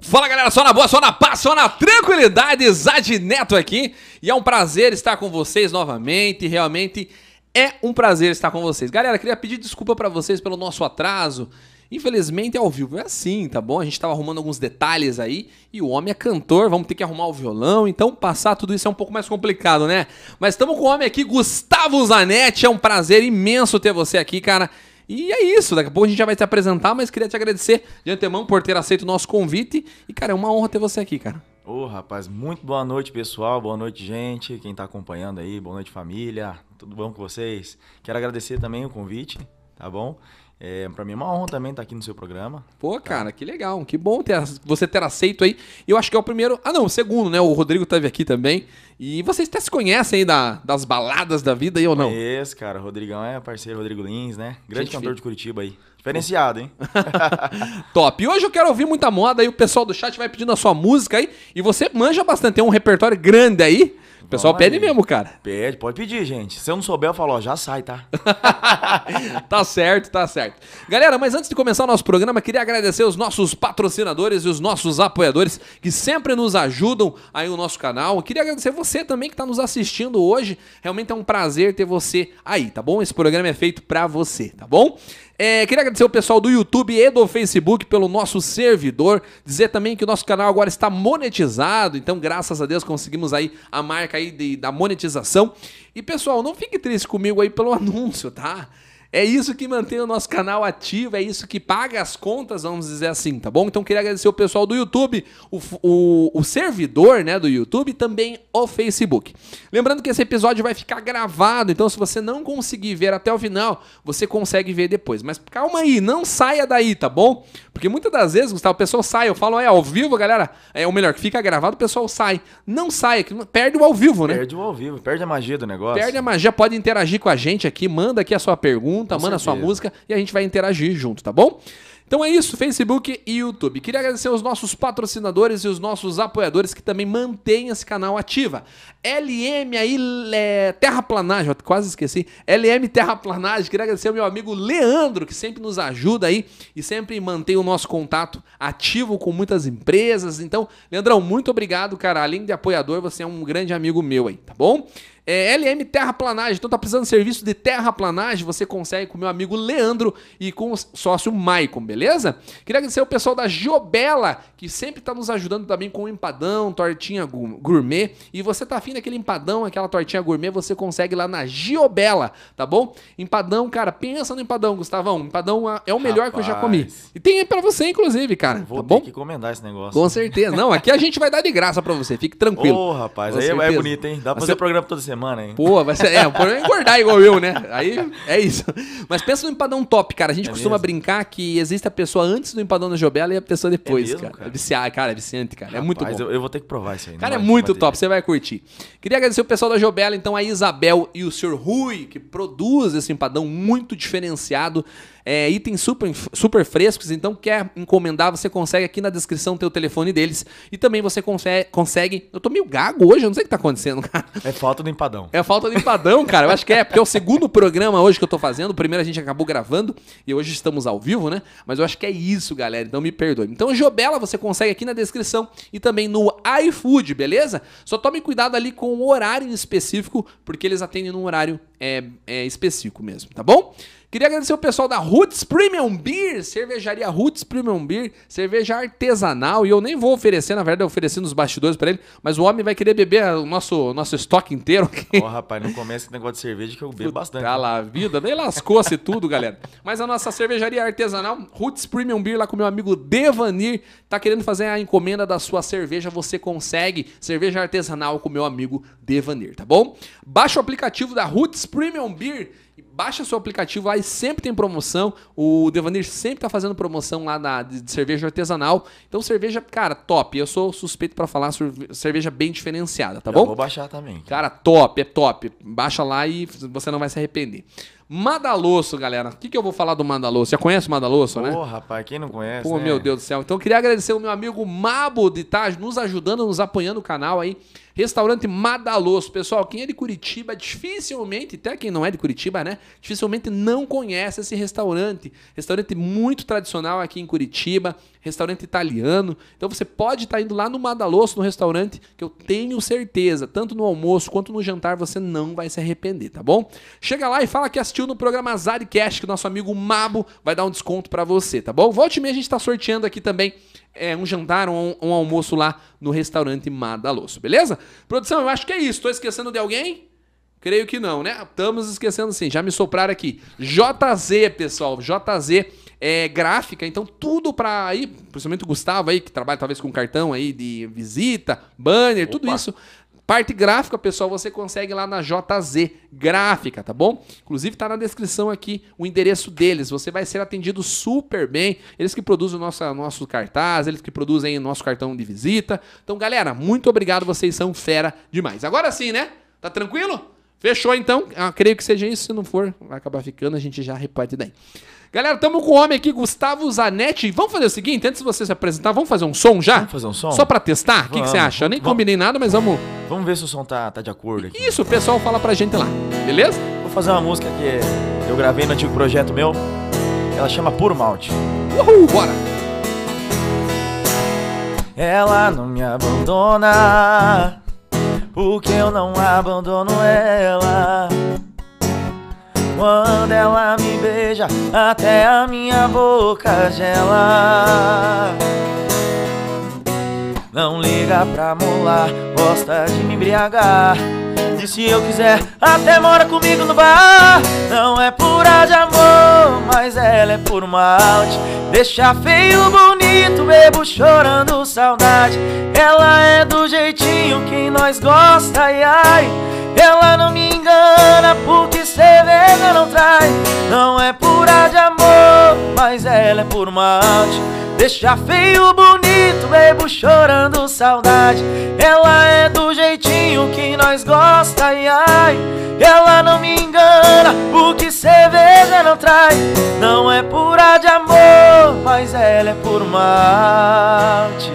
Fala galera, só na boa, só na paz, só na tranquilidade, Zad Neto aqui. E é um prazer estar com vocês novamente, realmente é um prazer estar com vocês. Galera, queria pedir desculpa para vocês pelo nosso atraso. Infelizmente, ao vivo é assim, tá bom? A gente tava arrumando alguns detalhes aí e o homem é cantor, vamos ter que arrumar o violão, então passar tudo isso é um pouco mais complicado, né? Mas estamos com o homem aqui, Gustavo Zanetti, é um prazer imenso ter você aqui, cara. E é isso, daqui a pouco a gente já vai te apresentar, mas queria te agradecer de antemão por ter aceito o nosso convite. E, cara, é uma honra ter você aqui, cara. Ô, oh, rapaz, muito boa noite, pessoal. Boa noite, gente. Quem tá acompanhando aí, boa noite, família. Tudo bom com vocês? Quero agradecer também o convite, tá bom? É, pra mim é uma honra também estar aqui no seu programa. Pô, tá? cara, que legal. Que bom ter, você ter aceito aí. Eu acho que é o primeiro. Ah, não, o segundo, né? O Rodrigo teve aqui também. E vocês até se conhecem aí da, das baladas da vida aí ou não? Conheço, cara. O Rodrigão é parceiro Rodrigo Lins, né? Grande Gente cantor de Curitiba aí. Diferenciado, hein? Top. E hoje eu quero ouvir muita moda aí. O pessoal do chat vai pedindo a sua música aí. E você manja bastante. Tem um repertório grande aí. O pessoal Vamos pede aí. mesmo, cara. Pede, pode pedir, gente. Se eu não souber, eu falo, ó, já sai, tá? tá certo, tá certo. Galera, mas antes de começar o nosso programa, queria agradecer os nossos patrocinadores e os nossos apoiadores que sempre nos ajudam aí no nosso canal. Eu queria agradecer você também que está nos assistindo hoje. Realmente é um prazer ter você aí, tá bom? Esse programa é feito para você, tá bom? É, queria agradecer o pessoal do YouTube e do Facebook pelo nosso servidor. Dizer também que o nosso canal agora está monetizado. Então, graças a Deus, conseguimos aí a marca aí de, da monetização. E pessoal, não fique triste comigo aí pelo anúncio, tá? É isso que mantém o nosso canal ativo, é isso que paga as contas, vamos dizer assim, tá bom? Então queria agradecer o pessoal do YouTube, o, o, o servidor né, do YouTube e também o Facebook. Lembrando que esse episódio vai ficar gravado, então se você não conseguir ver até o final, você consegue ver depois. Mas calma aí, não saia daí, tá bom? Porque muitas das vezes, Gustavo, o pessoal sai, eu falo, é ao vivo, galera, é o melhor, que fica gravado, o pessoal sai. Não saia, perde o ao vivo, né? Perde o ao vivo, perde a magia do negócio. Perde a magia, pode interagir com a gente aqui, manda aqui a sua pergunta, Com manda certeza. sua música e a gente vai interagir junto, tá bom? Então é isso, Facebook e YouTube. Queria agradecer os nossos patrocinadores e os nossos apoiadores que também mantêm esse canal ativa. LM aí, é, Terraplanagem, quase esqueci. LM Terraplanagem, queria agradecer ao meu amigo Leandro, que sempre nos ajuda aí e sempre mantém o nosso contato ativo com muitas empresas. Então, Leandrão, muito obrigado, cara. Além de apoiador, você é um grande amigo meu aí, tá bom? É, LM Terraplanagem, então tá precisando de serviço de terraplanagem, você consegue com meu amigo Leandro e com o sócio Maicon, beleza? Queria agradecer o pessoal da Giobela, que sempre tá nos ajudando também com empadão, tortinha gourmet, e você tá afim daquele empadão, aquela tortinha gourmet, você consegue lá na Giobela, tá bom? Empadão, cara, pensa no empadão, Gustavão, empadão é o melhor Rapaz. que eu já comi. E tem para você, inclusive, cara, Vou tá bom? que encomendar esse negócio. Com certeza. Não, aqui a gente vai dar de graça para você, fique tranquilo. Ô, oh, rapaz, com aí é certeza. é bonito, hein? Dá pra fazer o programa toda semana semana, hein? Pô, vai ser. É, o problema é engordar igual eu, né? Aí é isso. Mas pensa no empadão top, cara. A gente é costuma mesmo? brincar que existe a pessoa antes do empadão da Jobela e a pessoa depois, é mesmo, cara. cara. É viciar, cara, é viciante, cara. Rapaz, é muito bom. Eu, eu, vou ter que provar isso aí. Cara, é muito top, você vai curtir. Queria agradecer o pessoal da Jobela, então a Isabel e o Sr. Rui, que produz esse empadão muito diferenciado é, itens super, super frescos, então quer encomendar, você consegue aqui na descrição ter o telefone deles e também você consegue, consegue eu tô meio gago hoje, eu não sei o que tá acontecendo, cara. É falta do empadão. É falta do empadão, cara, eu acho que é, porque é o segundo programa hoje que eu tô fazendo, o primeiro a gente acabou gravando e hoje estamos ao vivo, né? Mas eu acho que é isso, galera, então me perdoe. Então Jobela você consegue aqui na descrição e também no iFood, beleza? Só tome cuidado ali com o horário específico, porque eles atendem num horário é, é específico mesmo, tá bom? Queria agradecer o pessoal da Roots Premium Beer, cervejaria Roots Premium Beer, cerveja artesanal. E eu nem vou oferecer, na verdade, eu ofereci nos bastidores para ele, mas o homem vai querer beber o nosso, nosso estoque inteiro. Ó, oh, rapaz, não comece esse negócio de cerveja que eu bebo bastante. Tá lá, vida, nem lascou-se tudo, galera. Mas a nossa cervejaria artesanal, Roots Premium Beer, lá com meu amigo Devanir, tá querendo fazer a encomenda da sua cerveja, você consegue. Cerveja artesanal com meu amigo Devanir, tá bom? Baixa o aplicativo da Roots Premium Beer baixa seu aplicativo lá e sempre tem promoção. O Devanir sempre tá fazendo promoção lá na, de, cerveja artesanal. Então, cerveja, cara, top. Eu sou suspeito para falar cerveja bem diferenciada, tá Eu bom? Vou baixar também. Cara, top, é top. Baixa lá e você não vai se arrepender. Madalosso, galera. O que, que eu vou falar do Madalosso? Já conhece o Madalosso, né? Pô, rapaz, quem não conhece? Pô, né? meu Deus do céu. Então, eu queria agradecer o meu amigo Mabo de estar tá nos ajudando, nos apoiando o canal aí. Restaurante Madalosso. Pessoal, quem é de Curitiba, dificilmente, até quem não é de Curitiba, né? Dificilmente não conhece esse restaurante. Restaurante muito tradicional aqui em Curitiba, restaurante italiano. Então você pode estar indo lá no Madalosso, no restaurante, que eu tenho certeza, tanto no almoço quanto no jantar, você não vai se arrepender, tá bom? Chega lá e fala que assistiu no programa Zadcast, que o nosso amigo Mabo vai dar um desconto para você, tá bom? Volte e meia a gente tá sorteando aqui também é, um jantar ou um, um, almoço lá no restaurante Madalosso, beleza? Produção, eu acho que é isso. Tô esquecendo de alguém? Creio que não, né? Estamos esquecendo sim. Já me sopraram aqui. JZ, pessoal. JZ é gráfica, então tudo para aí, principalmente o Gustavo aí, que trabalha talvez com cartão aí de visita, banner, Opa. tudo isso. Parte gráfica, pessoal, você consegue lá na JZ Gráfica, tá bom? Inclusive tá na descrição aqui o endereço deles. Você vai ser atendido super bem. Eles que produzem o nosso, nosso cartaz, eles que produzem o nosso cartão de visita. Então, galera, muito obrigado, vocês são fera demais. Agora sim, né? Tá tranquilo? Fechou então? Ah, creio que seja isso. Se não for, vai acabar ficando, a gente já reparte daí. Galera, estamos com o homem aqui, Gustavo Zanetti. Vamos fazer o seguinte, antes de você se apresentar, vamos fazer um som já? Vamos fazer um som? Só para testar? O que, que, você acha? Eu nem vamos, combinei nada, mas vamos... Vamos ver se o som tá, tá de acordo aqui. Isso, o pessoal fala pra gente lá, beleza? Vou fazer uma música que eu gravei no antigo projeto meu. Ela chama Puro Malte. Uhul, bora! Ela não me abandona Porque eu não abandono ela quando ela me beija, até a minha boca gela. Não liga pra molar, gosta de me embriagar. E se eu quiser, até mora comigo no bar. Não é pura de amor, mas ela é por malte. Deixa feio, bonito, bebo chorando saudade. Ela é do jeitinho que nós gosta, ai ai. Ela não me engana porque cerveja não trai Não é pura de amor, mas ela é por malte Deixa feio bonito, bebo chorando saudade Ela é do jeitinho que nós gosta, ai ai Ela não me engana, porque cerveja não trai Não é pura de amor, mas ela é por malte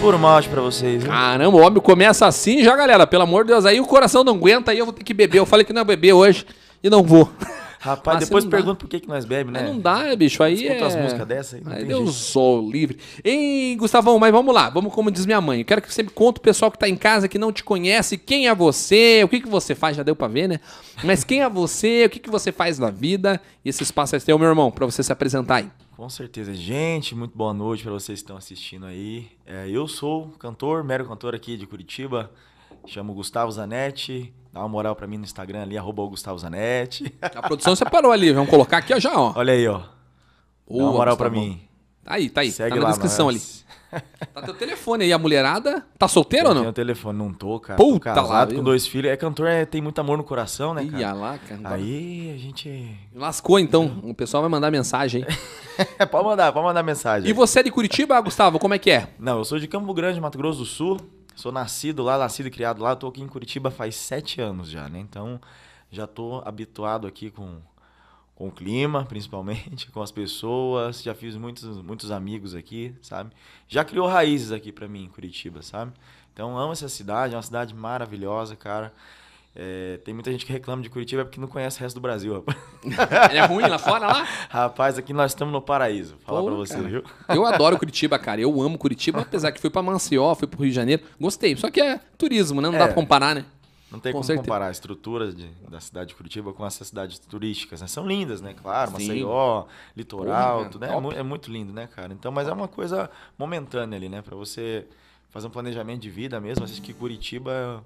Puro malte pra vocês. Hein? Caramba, o homem começa assim já, galera. Pelo amor de Deus. Aí o coração não aguenta, aí eu vou ter que beber. Eu falei que não ia beber hoje e não vou. Rapaz, Mas depois pergunta por que, que nós bebemos, né? Mas não dá, bicho. Aí Escuta é... as músicas dessa aí. aí Deus sou livre. Ei, Gustavão, mas vamos lá. Vamos como diz minha mãe. Eu quero que você me conte o pessoal que tá em casa, que não te conhece, quem é você, o que, que você faz, já deu pra ver, né? Mas quem é você, o que, que você faz na vida. E esse espaço é teu, meu irmão, pra você se apresentar aí. Com certeza. Gente, muito boa noite para vocês que estão assistindo aí. É, eu sou cantor, mero cantor aqui de Curitiba. Chamo Gustavo Zanetti. Dá uma moral para mim no Instagram ali, arroba Gustavo Zanetti. A produção separou ali, vamos colocar aqui ó, já, ó. Olha aí, ó. Boa, Dá uma moral para mim. Tá aí, tá aí. Segue tá na lá, descrição mas... ali. Tá teu telefone aí, a mulherada. Tá solteiro ou não? Tenho telefone, não tô, cara. Puta tô casado lá, com dois filhos. É cantor, é, tem muito amor no coração, né, cara? Ia lá, cara. Aí a gente. Lascou então. O pessoal vai mandar mensagem aí. pode mandar, pode mandar mensagem. E você é de Curitiba, Gustavo? Como é que é? Não, eu sou de Campo Grande, Mato Grosso do Sul. Sou nascido lá, nascido e criado lá. Tô aqui em Curitiba faz sete anos já, né? Então já tô habituado aqui com com o clima, principalmente, com as pessoas. Já fiz muitos, muitos amigos aqui, sabe? Já criou raízes aqui para mim em Curitiba, sabe? Então amo essa cidade, é uma cidade maravilhosa, cara. É, tem muita gente que reclama de Curitiba porque não conhece o resto do Brasil, rapaz. é ruim lá fora, lá? Rapaz, aqui nós estamos no paraíso. Fala Pô, pra você, cara. viu? Eu adoro Curitiba, cara. Eu amo Curitiba, apesar que fui pra Maceió, fui pro Rio de Janeiro. Gostei. Só que é turismo, né? Não é. dá pra comparar, né? Não tem com como certeza. comparar a estrutura de, da cidade de Curitiba com essas cidades turísticas, né? São lindas, né? Claro, Sim. Maceió, litoral, Porra, tudo. É, é, muito lindo, né, cara? Então, mas é uma coisa momentânea ali, né? Para você fazer um planejamento de vida mesmo. Acho que Curitiba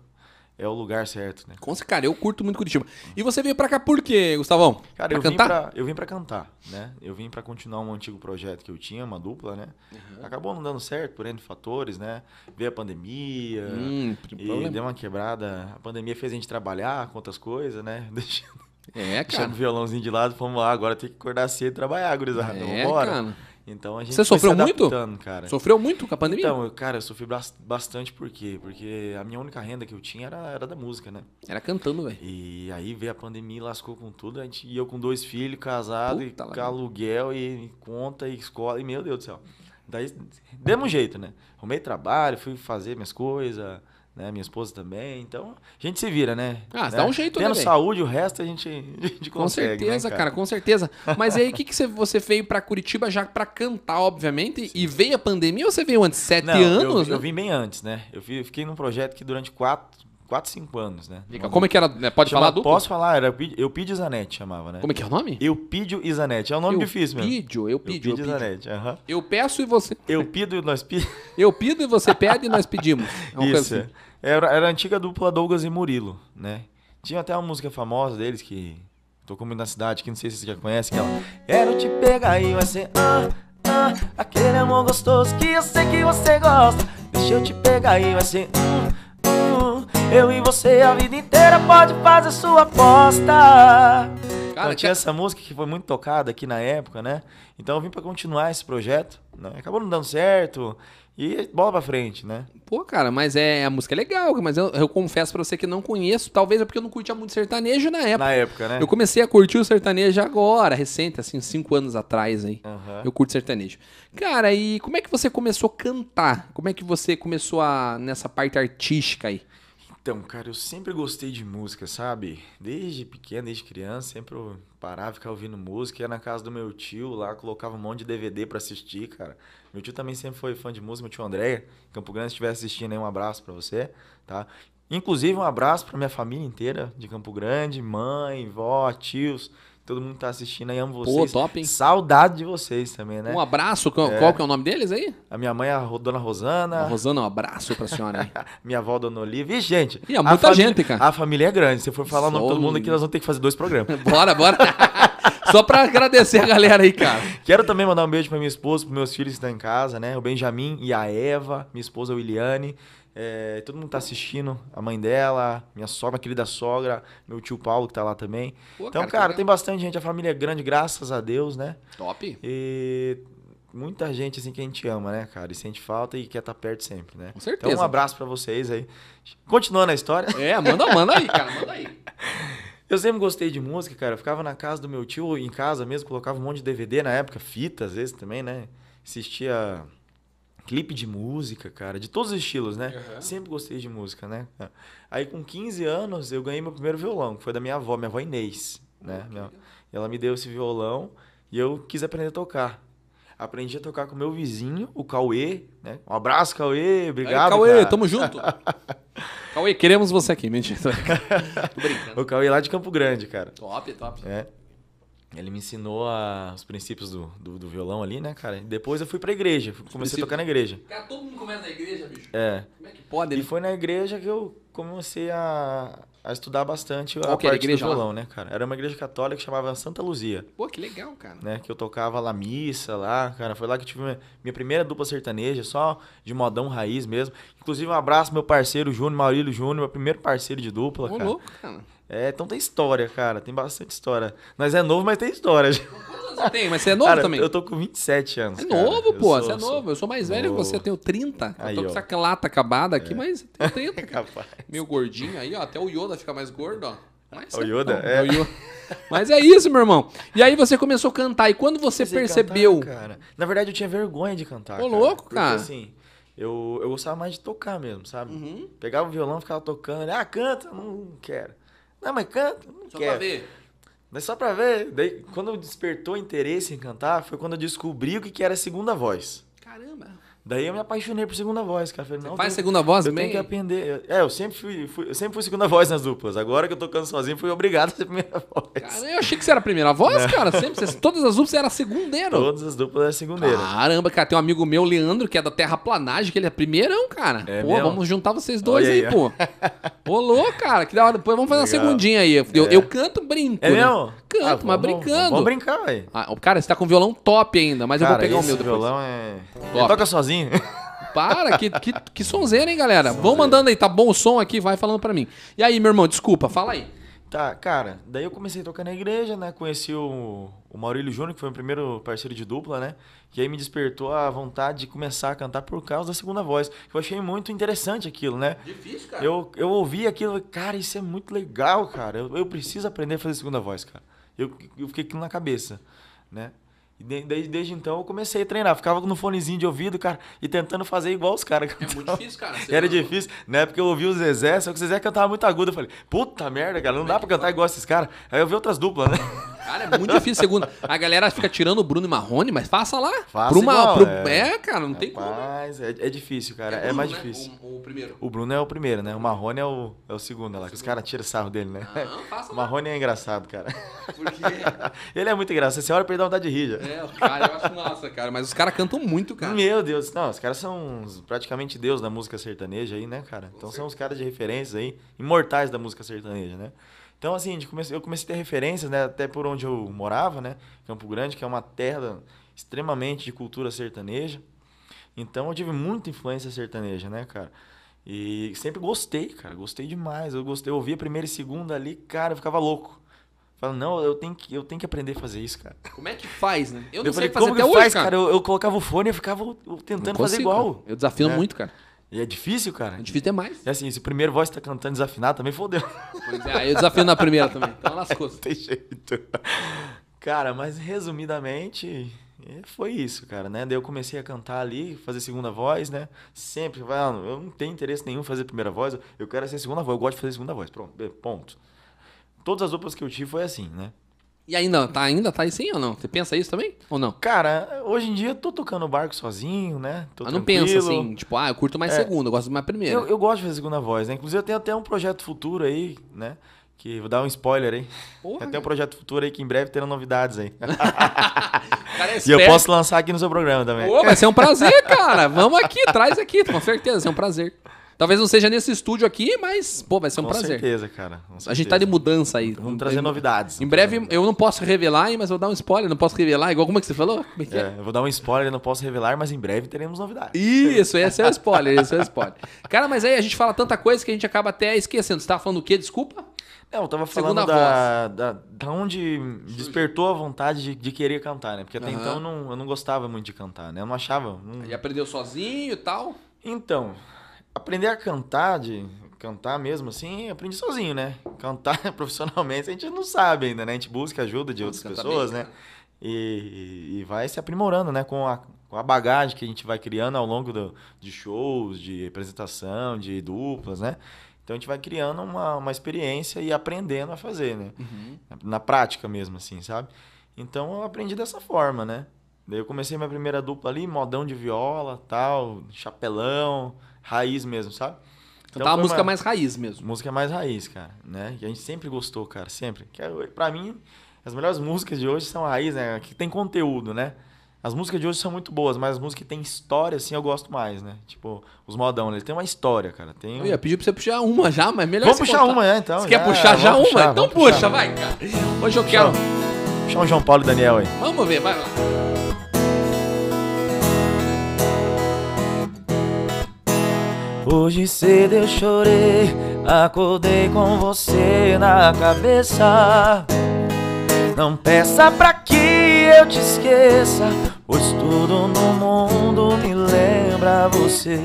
é o lugar certo, né? Com cara, eu curto muito Curitiba. E você veio pra cá por quê, Gustavão? Cara, pra eu, cantar? Vim pra, eu vim pra cantar, né? Eu vim pra continuar um antigo projeto que eu tinha, uma dupla, né? Uhum. Acabou não dando certo por N fatores, né? Veio a pandemia hum, e problema. deu uma quebrada. A pandemia fez a gente trabalhar com outras coisas, né? Deixando, é, cara. Deixando o violãozinho de lado, fomos lá, agora tem que acordar cedo e trabalhar, gurizada. É, Vambora. cara. Então a gente Você sofreu muito? Cara. Sofreu muito com a pandemia? Então, cara, eu sofri bastante por quê? Porque a minha única renda que eu tinha era, era da música, né? Era cantando, velho. E aí veio a pandemia, lascou com tudo. A gente, e eu com dois filhos, casado, Puta e com aluguel, e conta, e escola, e meu Deus do céu. Daí, demos um jeito, né? Arrumei trabalho, fui fazer minhas coisas, né? Minha esposa também. Então, a gente se vira, né? Ah, né? dá um jeito, Tendo né, velho? saúde, o resto a gente, a gente Com consegue. certeza, né, cara? com certeza. Mas aí, o que, que você, veio pra Curitiba já pra cantar, obviamente, e veio a pandemia ou você veio antes? Sete Não, anos, eu, eu né? vim bem antes, né? Eu fi- fiquei num projeto que durante quatro, quatro cinco anos, né? Como é que era? né, Pode Chama- falar duplo? Posso falar? Era Eupi- Eupídio Zanetti, chamava, né? Como é que é o nome? Eupídio e Zanetti. É um nome difícil mesmo. Pido, eu pido, eu Eupídio e pido. Zanetti, aham. Eu peço e você. Eu pido e nós pedimos. Eu pido e você pede e nós pedimos. É Isso. coisa assim. Era, era a antiga dupla Douglas e Murilo, né? Tinha até uma música famosa deles que tocou muito na cidade, que não sei se você já conhece, que ela. Quero te pegar e vai ser. Ah, ah, aquele amor gostoso que eu sei que você gosta. Deixa eu te pegar e vai ser. Hum, hum, eu e você a vida inteira pode fazer sua aposta. Cara, então, tinha essa música que foi muito tocada aqui na época, né? Então eu vim pra continuar esse projeto, né? Acabou não dando certo e bola pra frente, né? Pô, cara, mas é a música é legal, mas eu, eu confesso pra você que não conheço. Talvez é porque eu não curtia muito sertanejo na época. Na época, né? Eu comecei a curtir o sertanejo agora, recente, assim, cinco anos atrás aí. Aham. Eu curto sertanejo. Cara, e como é que você começou a cantar? Como é que você começou a nessa parte artística aí? Então, cara, eu sempre gostei de música, sabe? Desde pequeno, desde criança, sempre eu parava, ficava ouvindo música. Ia na casa do meu tio lá, colocava um monte de DVD pra assistir, cara. Meu tio também sempre foi fã de música, meu tio André. Campo Grande, se estiver assistindo aí, um abraço pra você, tá? Inclusive, um abraço pra minha família inteira de Campo Grande, mãe, vó, tios, todo mundo que tá assistindo aí, amo vocês. top, hein? Saudade de vocês também, né? Um abraço, qual, É. qual que é o nome deles aí? A minha mãe, a Ro- Dona Rosana. A Rosana, um abraço pra senhora. Minha avó, Dona Olivia. E, gente. Há a muita família- gente, cara. A família é grande. Se for falar o nome de todo mundo aqui, nós vamos ter que fazer dois programas. bora, bora. Só pra agradecer a galera aí, cara. Quero também mandar um beijo pra minha esposa, pros meus filhos que estão em casa, né? O Benjamin e a Eva, minha esposa a Williane. É, todo mundo tá assistindo, a mãe dela, minha sogra, minha querida sogra, meu tio Paulo que tá lá também. Pô, então, cara, cara, tem bastante gente, a família é grande, graças a Deus, né? Top. E muita gente assim que a gente ama, né, cara? E sente falta e quer estar perto sempre, né? Com certeza. Então, um abraço pra vocês aí. Continuando a história. É, manda, manda aí, cara, manda aí. Eu sempre gostei de música, cara. Eu ficava na casa do meu tio, em casa mesmo, colocava um monte de DVD na época, fita às vezes também, né? Assistia clipe de música, cara, de todos os estilos, né? Uhum. Sempre gostei de música, né? Aí com 15 anos eu ganhei meu primeiro violão, que foi da minha avó, minha avó Inês, né? Minha- Ela me deu esse violão e eu quis aprender a tocar. Aprendi a tocar com meu vizinho, o Cauê, né? Um abraço, Cauê, obrigado. aí, Cauê, cara. tamo junto. Cauê, queremos você aqui, mentira. Tô Tô brincando. O Cauê lá de Campo Grande, cara. Top, top. É. Ele me ensinou a- os princípios do, do, do violão ali, né, cara? Depois eu fui pra igreja, fui- comecei princípios. a tocar na igreja. Cara, todo mundo começa na igreja, bicho. É. Como é que pode? E né? foi na igreja que eu comecei a, a estudar bastante Qual a parte igreja do lá? violão, né, cara? Era uma igreja católica que chamava Santa Luzia, Pô, que legal, cara. né? Que eu tocava lá missa lá, cara. Foi lá que eu tive minha, minha primeira dupla sertaneja, só de modão raiz mesmo. Inclusive, um abraço pro meu parceiro Júnior, Maurílio Júnior, meu primeiro parceiro de dupla, Ô, cara. louco, cara. É, então tem história, cara. Tem bastante história. Nós é novo, mas tem história. Quantos anos você tem? Mas você é novo Cara, também? eu tô com 27 anos. É novo, pô. sou- você é sou- novo. Eu sou mais velho que você, eu tenho 30. Aí, eu tô com ó. essa lata acabada aqui, mas eu tenho 30, cara. Capaz. Meio gordinho aí, ó. Até o Yoda fica mais gordo, ó. Mas, O Yoda? É. Yoda. Mas é isso, meu irmão. E aí você começou a cantar. E quando você Comecei percebeu. cantar, cara. Na verdade, eu tinha vergonha de cantar. Ô, cara. louco, Porque, cara. assim, eu, eu gostava mais de tocar mesmo, sabe? Uhum. Pegava o violão, ficava tocando. Ah, canta? Não quero. Não, mas canta? Não Só quero. pra ver. Mas só pra ver. Daí, quando despertou interesse em cantar, foi quando eu descobri o que que era segunda voz. Caramba. Daí eu me apaixonei por segunda voz, cara. Falei, não, Faz segunda voz eu também? tenho que aprender. É, eu sempre fui, fui- eu sempre fui segunda voz nas duplas. Agora que eu tô tocando sozinho, fui obrigado a ser primeira voz. Cara, eu achei que você era a primeira voz, cara. Sempre. Você, todas as duplas você era segundeiro. Todas as duplas é segundeira. Caramba, cara, tem um amigo meu, Leandro, que é da Terraplanagem, que ele é primeirão, cara. É pô, mesmo? vamos juntar vocês dois aí, aí, pô. Rolou, cara, que da hora. Depois vamos fazer uma Legal. segundinha aí. Eu, É. eu canto, brinco. É né? mesmo? Canto, Ah, mas vamos- brincando. Vamos brincar, velho. Ah, cara, você tá com violão top ainda, mas eu vou Cara, pegar o meu depois. violão é... Top. Ele toca sozinho. Para, que, que, que sonzeira, hein, galera? Vão mandando aí, tá bom o som aqui, vai falando pra mim. E aí, meu irmão, desculpa, fala aí. Tá, cara, daí eu comecei a tocar na igreja, né? Conheci o, o Maurílio Júnior, que foi o primeiro parceiro de dupla, né? Que aí me despertou a vontade de começar a cantar por causa da segunda voz. Eu achei muito interessante aquilo, né? Difícil, Eu, eu ouvi aquilo, cara, isso é muito legal, cara. Eu, eu preciso aprender a fazer segunda voz, cara. Eu, eu fiquei aquilo na cabeça, né? E de- desde, desde então eu comecei a treinar. Ficava no fonezinho de ouvido, cara, e tentando fazer igual os caras. É muito difícil, cara. Era não- difícil. Na época eu ouvi o Zezé, só que o Zezé cantava muito agudo. Eu falei, puta merda, cara, não dá pra cantar igual esses caras. Aí eu vi outras duplas, né? Cara, é muito difícil. Segundo, a galera fica tirando o Bruno e Marrone, mas faça lá. Faça uma- igual, pro- é. é. cara, não tem como. Mas é, é difícil, cara. É, Bruno, mais né? difícil. O, o primeiro. O Bruno é o primeiro, né? O Marrone é o, é o segundo lá, que os caras tiram sarro dele, né? Não, faça O lá. Marrone é engraçado, cara. Porque. Ele é muito engraçado. Você olha pra ele dá vontade de rir já. É, os caras, eu acho massa, cara. Mas os caras cantam muito, cara. Meu Deus, não, os caras são praticamente deus da música sertaneja aí, né, cara? Então são os caras de referências aí, imortais da música sertaneja, né? Então, assim, eu comecei a ter referências, né, até por onde eu morava, né, Campo Grande, que é uma terra extremamente de cultura sertaneja. Então eu tive muita influência sertaneja, né, cara? E sempre gostei, cara, gostei demais. Eu gostei, eu ouvia a primeira e segunda ali, cara, eu ficava louco. Falando, não, eu tenho que, eu tenho que aprender a fazer isso, cara. Como é que faz, né? Eu não Eu sei falei, fazer como até que hoje, faz, cara. cara? Eu, eu colocava o fone e ficava tentando Não fazer consigo, igual. cara. Eu desafio É. muito, cara. E é difícil, cara. É difícil demais. E assim, se o primeiro voz tá cantando desafinado, também fodeu. Pois é, aí eu desafio na primeira também. Então lascou. Não tem jeito. Cara, mas resumidamente, é, foi isso, cara, né? Daí eu comecei a cantar ali, fazer segunda voz, né? Sempre, ah, eu não tenho interesse nenhum em fazer primeira voz, eu quero ser segunda voz, eu gosto de fazer segunda voz, pronto, ponto. Todas as duplas que eu tive foi assim, né? E ainda tá, ainda tá assim ou não? Você pensa isso também? Ou não? Cara, hoje em dia eu tô tocando o barco sozinho, né? Tô Mas não tranquilo. pensa assim, tipo, ah, eu curto mais É. segunda, eu gosto mais primeira. Eu, eu gosto de fazer segunda voz, né? Inclusive eu tenho até um projeto futuro aí, né? Que vou dar um spoiler aí. Porra, Eu tenho um projeto futuro aí que em breve terão novidades aí. cara é E eu posso lançar aqui no seu programa também. Pô, vai ser um prazer, cara. Vamos aqui, traz aqui, com certeza, vai ser um prazer. Talvez não seja nesse estúdio aqui, mas, pô, vai ser um Com prazer. certeza, cara. com A gente certeza. tá de mudança aí. Vamos trazer novidades. Em breve, eu não posso revelar, mas vou dar um spoiler. Não posso revelar, igual como é que você falou? Como é que é? É, eu vou dar um spoiler, não posso revelar, mas em breve teremos novidades. Isso, esse é o spoiler, esse é o spoiler. Cara, mas aí a gente fala tanta coisa que a gente acaba até esquecendo. Você tava falando o quê? Desculpa? Não, eu tava Segunda falando da, da, da onde despertou a vontade de, de querer cantar, né? Porque até Aham. então eu não, eu não gostava muito de cantar, né? Eu não achava. não- Ele aprendeu sozinho e tal. Então, aprender a cantar, de cantar mesmo assim, aprendi sozinho, né? Cantar profissionalmente a gente não sabe ainda, né? A gente busca ajuda de outras pessoas, bem, né? E, e vai se aprimorando, né? Com a, com a bagagem que a gente vai criando ao longo do, de shows, de apresentação, de duplas, né? Então a gente vai criando uma, uma experiência e aprendendo a fazer, né? Na prática mesmo, assim, sabe? Então eu aprendi dessa forma, né? Daí eu comecei minha primeira dupla ali, modão de viola, tal, chapelão, raiz mesmo, sabe? Então Cantar uma foi música uma- mais raiz mesmo. Música mais raiz, cara, né? Que a gente sempre gostou, cara, sempre. Que é, pra mim, as melhores músicas de hoje são a raiz, né? Que tem conteúdo, né? As músicas de hoje são muito boas, mas as músicas que tem história, assim, eu gosto mais, né? Tipo, os modão, eles têm uma história, cara. Tem... Eu ia pedir pra você puxar uma já, mas melhor Vamos você puxar contar. uma, é, então. Você quer já, puxar já uma? puxar, então vamos puxa, puxar. vai, cara. Hoje eu quero. Puxar um João Paulo e Daniel aí. Vamos ver, vai lá. Hoje cedo eu chorei, acordei com você na cabeça. Não peça pra que eu te esqueça, pois tudo no mundo me lembra você.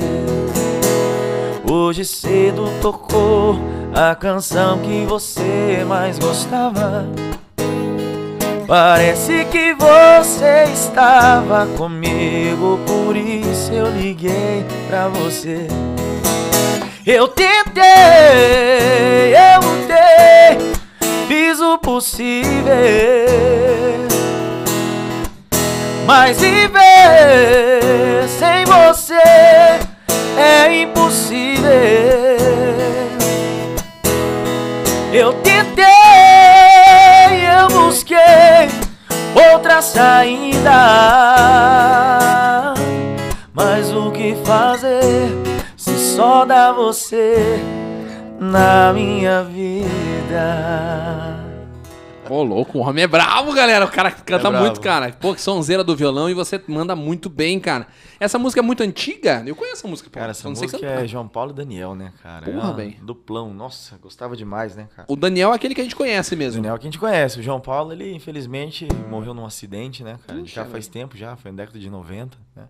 Hoje cedo tocou a canção que você mais gostava. Parece que você estava comigo, por isso eu liguei pra você. Eu tentei, eu lutei, fiz o possível, mas viver sem você é impossível. Eu tentei, eu busquei outra saída. Mas o que fazer só dá você na minha vida? Ô, louco, o homem é bravo, galera. O cara canta É muito, cara. Pô, que sonzeira do violão e você manda muito bem, cara. Essa música é muito antiga? Eu conheço essa música, pô. Cara, essa não sei música cantar. é João Paulo e Daniel, né, cara? Porra, é velho. Duplão, nossa, gostava demais, né, cara? O Daniel é aquele que a gente conhece O mesmo. Daniel que a gente conhece. O João Paulo, ele infelizmente morreu num acidente, né, cara? Puxa, já faz tempo já, foi na década de 90, né?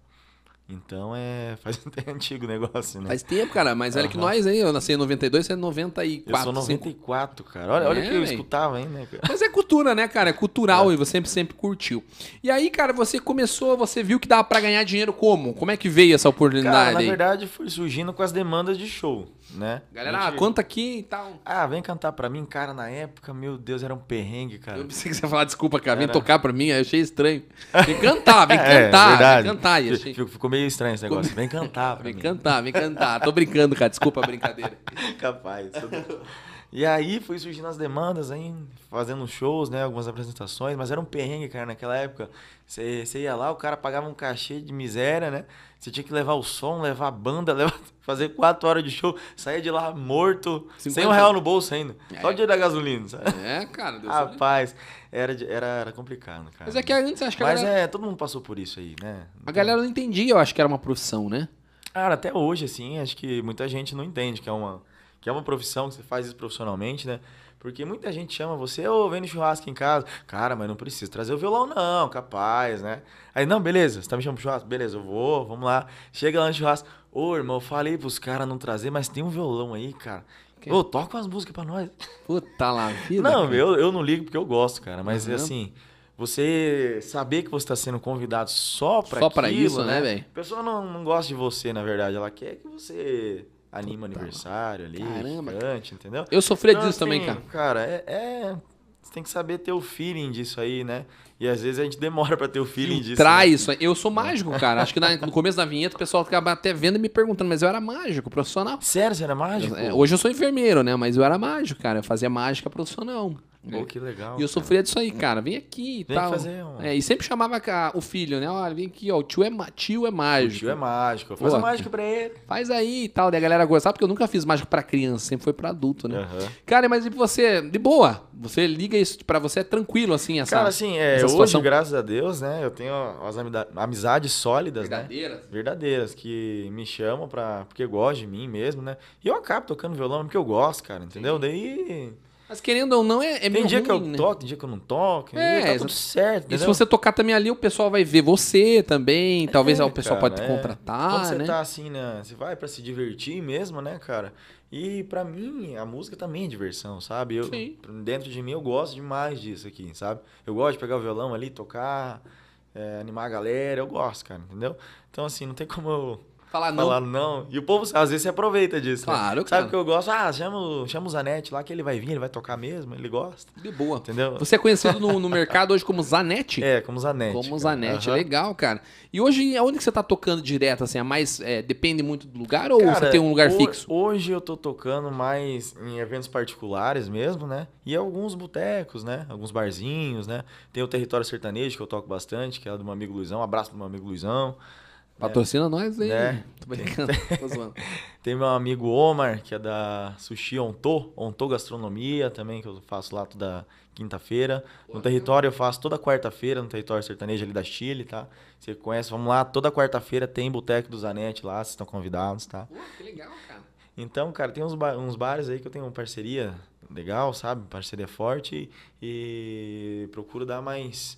Então é. Faz até antigo o negócio, né? Faz tempo, cara, mas olha que nós, hein? Eu nasci em 92, você é 94. Eu sou cinco. 94, cara. Olha, olha É, o que eu véi. escutava, hein, né, cara? Mas é cultura, né, cara? É cultural e você sempre, sempre curtiu. E aí, cara, você começou, você viu que dava pra ganhar dinheiro como? Como é que veio essa oportunidade Cara, na aí? verdade foi surgindo com as demandas de show, né? Galera, ah, gente- conta aqui e tal. Ah, vem cantar pra mim, cara, na época, meu Deus, era um perrengue, cara. Eu pensei que você ia falar, desculpa, cara, vem Era. tocar pra mim, aí eu achei estranho. Vem cantar, vem É, cantar, verdade. vem cantar. Achei... Ficou, ficou meio estranho esse negócio. Vem cantar Vem mim. cantar, vem cantar. Tô brincando, cara, desculpa a brincadeira. Capaz. E aí foi surgindo as demandas aí, fazendo shows, né? Algumas apresentações, mas era um perrengue, cara, naquela época. Você ia lá, o cara pagava um cachê de miséria, né? Você tinha que levar o som, levar a banda, levar, fazer quatro horas de show, saía de lá morto, sem 50. um real no bolso ainda. Só É. o dinheiro da gasolina, sabe? É, cara, Deus. Rapaz, era, era, era complicado, cara. Mas é que antes, acho que Mas galera, é, todo mundo passou por isso aí, né? a galera não entendia, eu acho que era uma profissão, né? Cara, até hoje, assim, acho que muita gente não entende que é uma, que é uma profissão, que você faz isso profissionalmente, né? Porque muita gente chama você, ô, vem no churrasco em casa. Cara, mas não precisa trazer o violão, não, capaz, né? Aí, não, beleza, você tá me chamando pro churrasco? Beleza, eu vou, vamos lá. Chega lá no churrasco. Ô, irmão, eu falei pros caras não trazer, mas tem um violão aí, cara. Que? Ô, toca umas músicas pra nós. Puta lá, vida. Não, cara. eu, eu não ligo porque eu gosto, cara. Mas Uhum. assim, você saber que você está sendo convidado só pra Só pra isso, né, velho? A pessoa não, não gosta de você, na verdade. Ela quer que você anime o aniversário ali, Caramba, cante, entendeu? Eu sofria Então, disso também, assim, cara. Cara, é, é- Você tem que saber ter o feeling disso aí, né? E às vezes a gente demora pra ter o feeling disso. Trai né? isso. aí. Eu sou mágico, cara. Acho que na- no começo da vinheta o pessoal acaba até vendo e me perguntando, mas eu era mágico, profissional. Sério, você era mágico? É, hoje eu sou enfermeiro, né? Mas eu era mágico, cara. Eu fazia mágica profissional. Pô, que legal. E eu cara. sofria disso aí, cara. Vem aqui e Vem tal. fazer um- É, e sempre chamava o filho, né? Olha, vem aqui, ó. O tio é, tio é O mágico. tio é mágico. Faz Pô, a mágica pra ele. Faz aí e tal. Daí a galera gostava, porque eu nunca fiz mágica pra criança, sempre foi pra adulto, né? Aham. Cara, mas e você, de boa, você liga isso pra você, é tranquilo, assim, essa. Cara, assim, é, hoje, situação? graças a Deus, né, eu tenho as amizades sólidas, né? Verdadeira. Verdadeiras, que me chamam pra, porque gostam de mim mesmo, né? E eu acabo tocando violão porque eu gosto, cara, entendeu? Daí. Mas querendo ou não, é, é tem dia que eu né? toco, tem dia que eu não toco, É, e tá tudo certo, E entendeu? se você tocar também ali, o pessoal vai ver você também. Talvez É, o pessoal cara, pode te é. contratar, Quando você né? tá assim, né? Você vai pra se divertir mesmo, né, cara? E pra mim, a música também é diversão, sabe? Eu, Sim. dentro de mim, eu gosto demais disso aqui, sabe? Eu gosto de pegar o violão ali, tocar, é, animar a galera, eu gosto, cara, entendeu? Então, assim, não tem como eu Falar não. falar não. E o povo, às vezes, se aproveita disso, né? Claro, Sabe o que eu gosto? Ah, chama, o- chama o Zanetti lá que ele vai vir, ele vai tocar mesmo, ele gosta, De boa. entendeu? Você é conhecido no, no mercado hoje como Zanetti? É, como Zanetti. Como. Zanetti, Aham. legal, cara. E hoje, aonde que você tá tocando direto, assim? É mais, é, depende muito do lugar ou Cara, você tem um lugar ho- fixo? Hoje eu tô tocando mais em eventos particulares mesmo, né? E alguns botecos, né? Alguns barzinhos, né? Tem o Território Sertanejo que eu toco bastante, que é do meu amigo Luizão. Um abraço pro meu amigo Luizão. Patrocina nós aí. Né? Tô brincando, tô zoando. Tem meu amigo Omar, que é da Sushi Onto, Onto Gastronomia também, que eu faço lá toda quinta-feira. No território eu faço toda quarta-feira, no território sertanejo ali da Chile, tá? Você conhece, vamos lá, toda quarta-feira tem Boteco do Zanetti lá, vocês estão convidados, tá? Pô, que legal, cara. Então, cara, tem uns, ba- uns bares aí que eu tenho uma parceria legal, sabe? Parceria forte e, procuro dar mais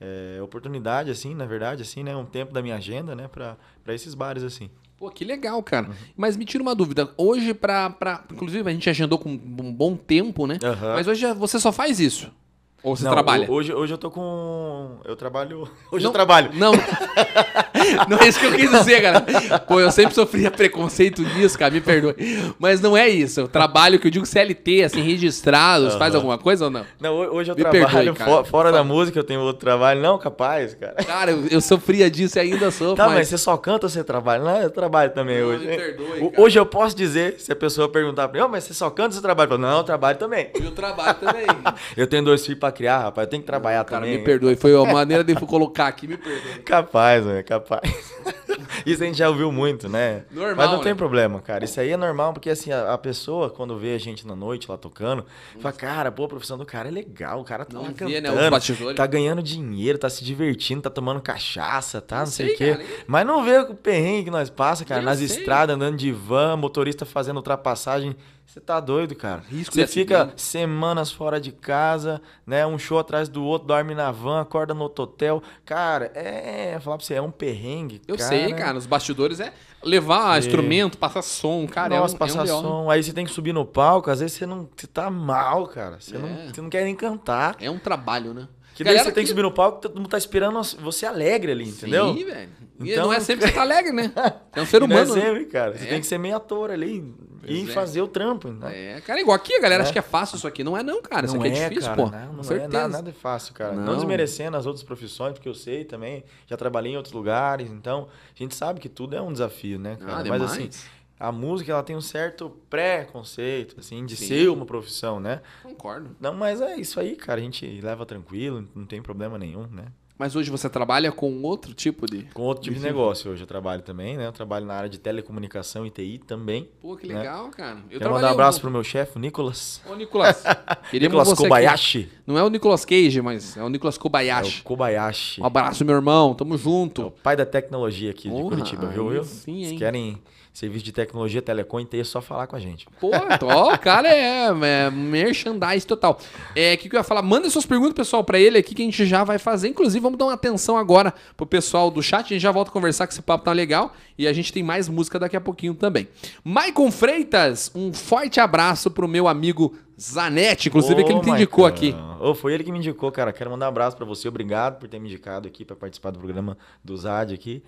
é, oportunidade, assim, na verdade, assim, né? Um tempo da minha agenda, né? Pra, pra esses bares, assim. Pô, que legal, cara. Uhum. Mas me tira uma dúvida. Hoje, pra, pra. Inclusive, a gente agendou com um bom tempo, né? Aham. Mas hoje você só faz isso? Ou você Não, trabalha? ho- Hoje, hoje eu tô com. Eu trabalho. Hoje Não- eu trabalho. Não. não é isso que eu quis dizer, cara. Pô, eu sempre sofria preconceito nisso, cara, me perdoe. Mas não é isso. Eu trabalho que eu digo CLT, assim, registrados, faz alguma coisa ou não? Não, ho- hoje eu Me trabalho. perdoe, cara. fo- fora da música eu tenho outro trabalho. Não, capaz, cara. Cara, eu, eu sofria disso e ainda sofro, Tá, mas mas... você só canta ou você trabalha? Não, eu trabalho também Não, hoje. me perdoe, O- cara. hoje eu posso dizer, se a pessoa perguntar pra mim, "Ô, mas você só canta ou você trabalha? Eu falo, não, eu trabalho também. E o trabalho também. Eu tenho dois filhos pra criar, rapaz. Eu tenho que trabalhar Cara, também. me perdoe. Foi a maneira de eu colocar aqui, me perdoe. Capaz, velho, capaz. Isso a gente já ouviu muito, né? Normal, Mas não né? tem problema, cara. Isso aí é normal, porque assim, a, a pessoa, quando vê a gente na noite lá tocando, fala, cara, pô, a profissão do cara é legal, o cara tá Não lá vê, cantando, né, tá ganhando dinheiro, tá se divertindo, tá tomando cachaça, tá, não sei sei, o quê. cara. Mas não vê o perrengue que nós passa, cara, Eu nas estradas, andando de van, motorista fazendo ultrapassagem Você tá doido, cara. Risco Você fica semanas fora de casa, né? Um show atrás do outro, dorme na van, acorda no outro hotel. Cara, é. Falar pra você, é um perrengue. Eu sei, cara. Os bastidores é levar instrumento, passar som, cara. Nossa, é um, passar é um som. Aí você tem que subir no palco, às vezes você não. Você tá mal, cara. Você, É. não, você não quer nem cantar. É um trabalho, né? Que daí Galera você tem que subir no palco, todo mundo tá esperando você alegre ali, entendeu? Sim, velho. E Então- não é sempre que você tá alegre, né? É um ser E não é humano. né? sempre, cara. Você É. tem que ser meio ator ali e é. fazer o trampo. Né? É, cara, igual aqui, a galera É. acha que é fácil isso aqui. Não é não, cara. Isso não aqui é, é, difícil, cara, pô. Não, não é certeza. nada, nada é fácil, cara. Não. Não. desmerecendo as outras profissões, porque eu sei também, já trabalhei em outros lugares, então a gente sabe que tudo é um desafio, né, cara? Ah, Mas assim, a música ela tem um certo preconceito, assim, de Sim. ser uma profissão, né? Concordo. Não, mas é isso aí, cara. A gente leva tranquilo, não tem problema nenhum, né? Mas hoje você trabalha com outro tipo de. Com outro tipo de Isso. negócio hoje eu trabalho também, né? Eu trabalho na área de telecomunicação e TI também. Pô, que Né? legal, cara. Eu Quero mandar um abraço pro meu chefe, o Nicolas. Ô, Nicolas. Nicolas você aqui. Kobayashi. Não é o Nicolas Cage, mas é o Nicolas É Kobayashi. o Kobayashi. Um abraço, meu irmão. Tamo É o junto. pai da tecnologia aqui de Porra, Curitiba, viu? sim, hein? querem serviço de tecnologia, telecom é só falar com a gente. Pô, ó, o cara é, é merchandise total. É, o que, que eu ia falar? Manda suas perguntas, pessoal, pra ele aqui que a gente já vai fazer. Inclusive, vamos dar uma atenção agora pro pessoal do chat. A gente já volta a conversar que esse papo tá legal. E a gente tem mais música daqui a pouquinho também. Maicon Freitas, um forte abraço pro meu amigo Zanetti. Inclusive, Ô, que ele te indicou Maicon. aqui. Ô, foi ele que me indicou, cara. Quero mandar um abraço pra você. Obrigado por ter me indicado aqui pra participar do programa do Zad aqui.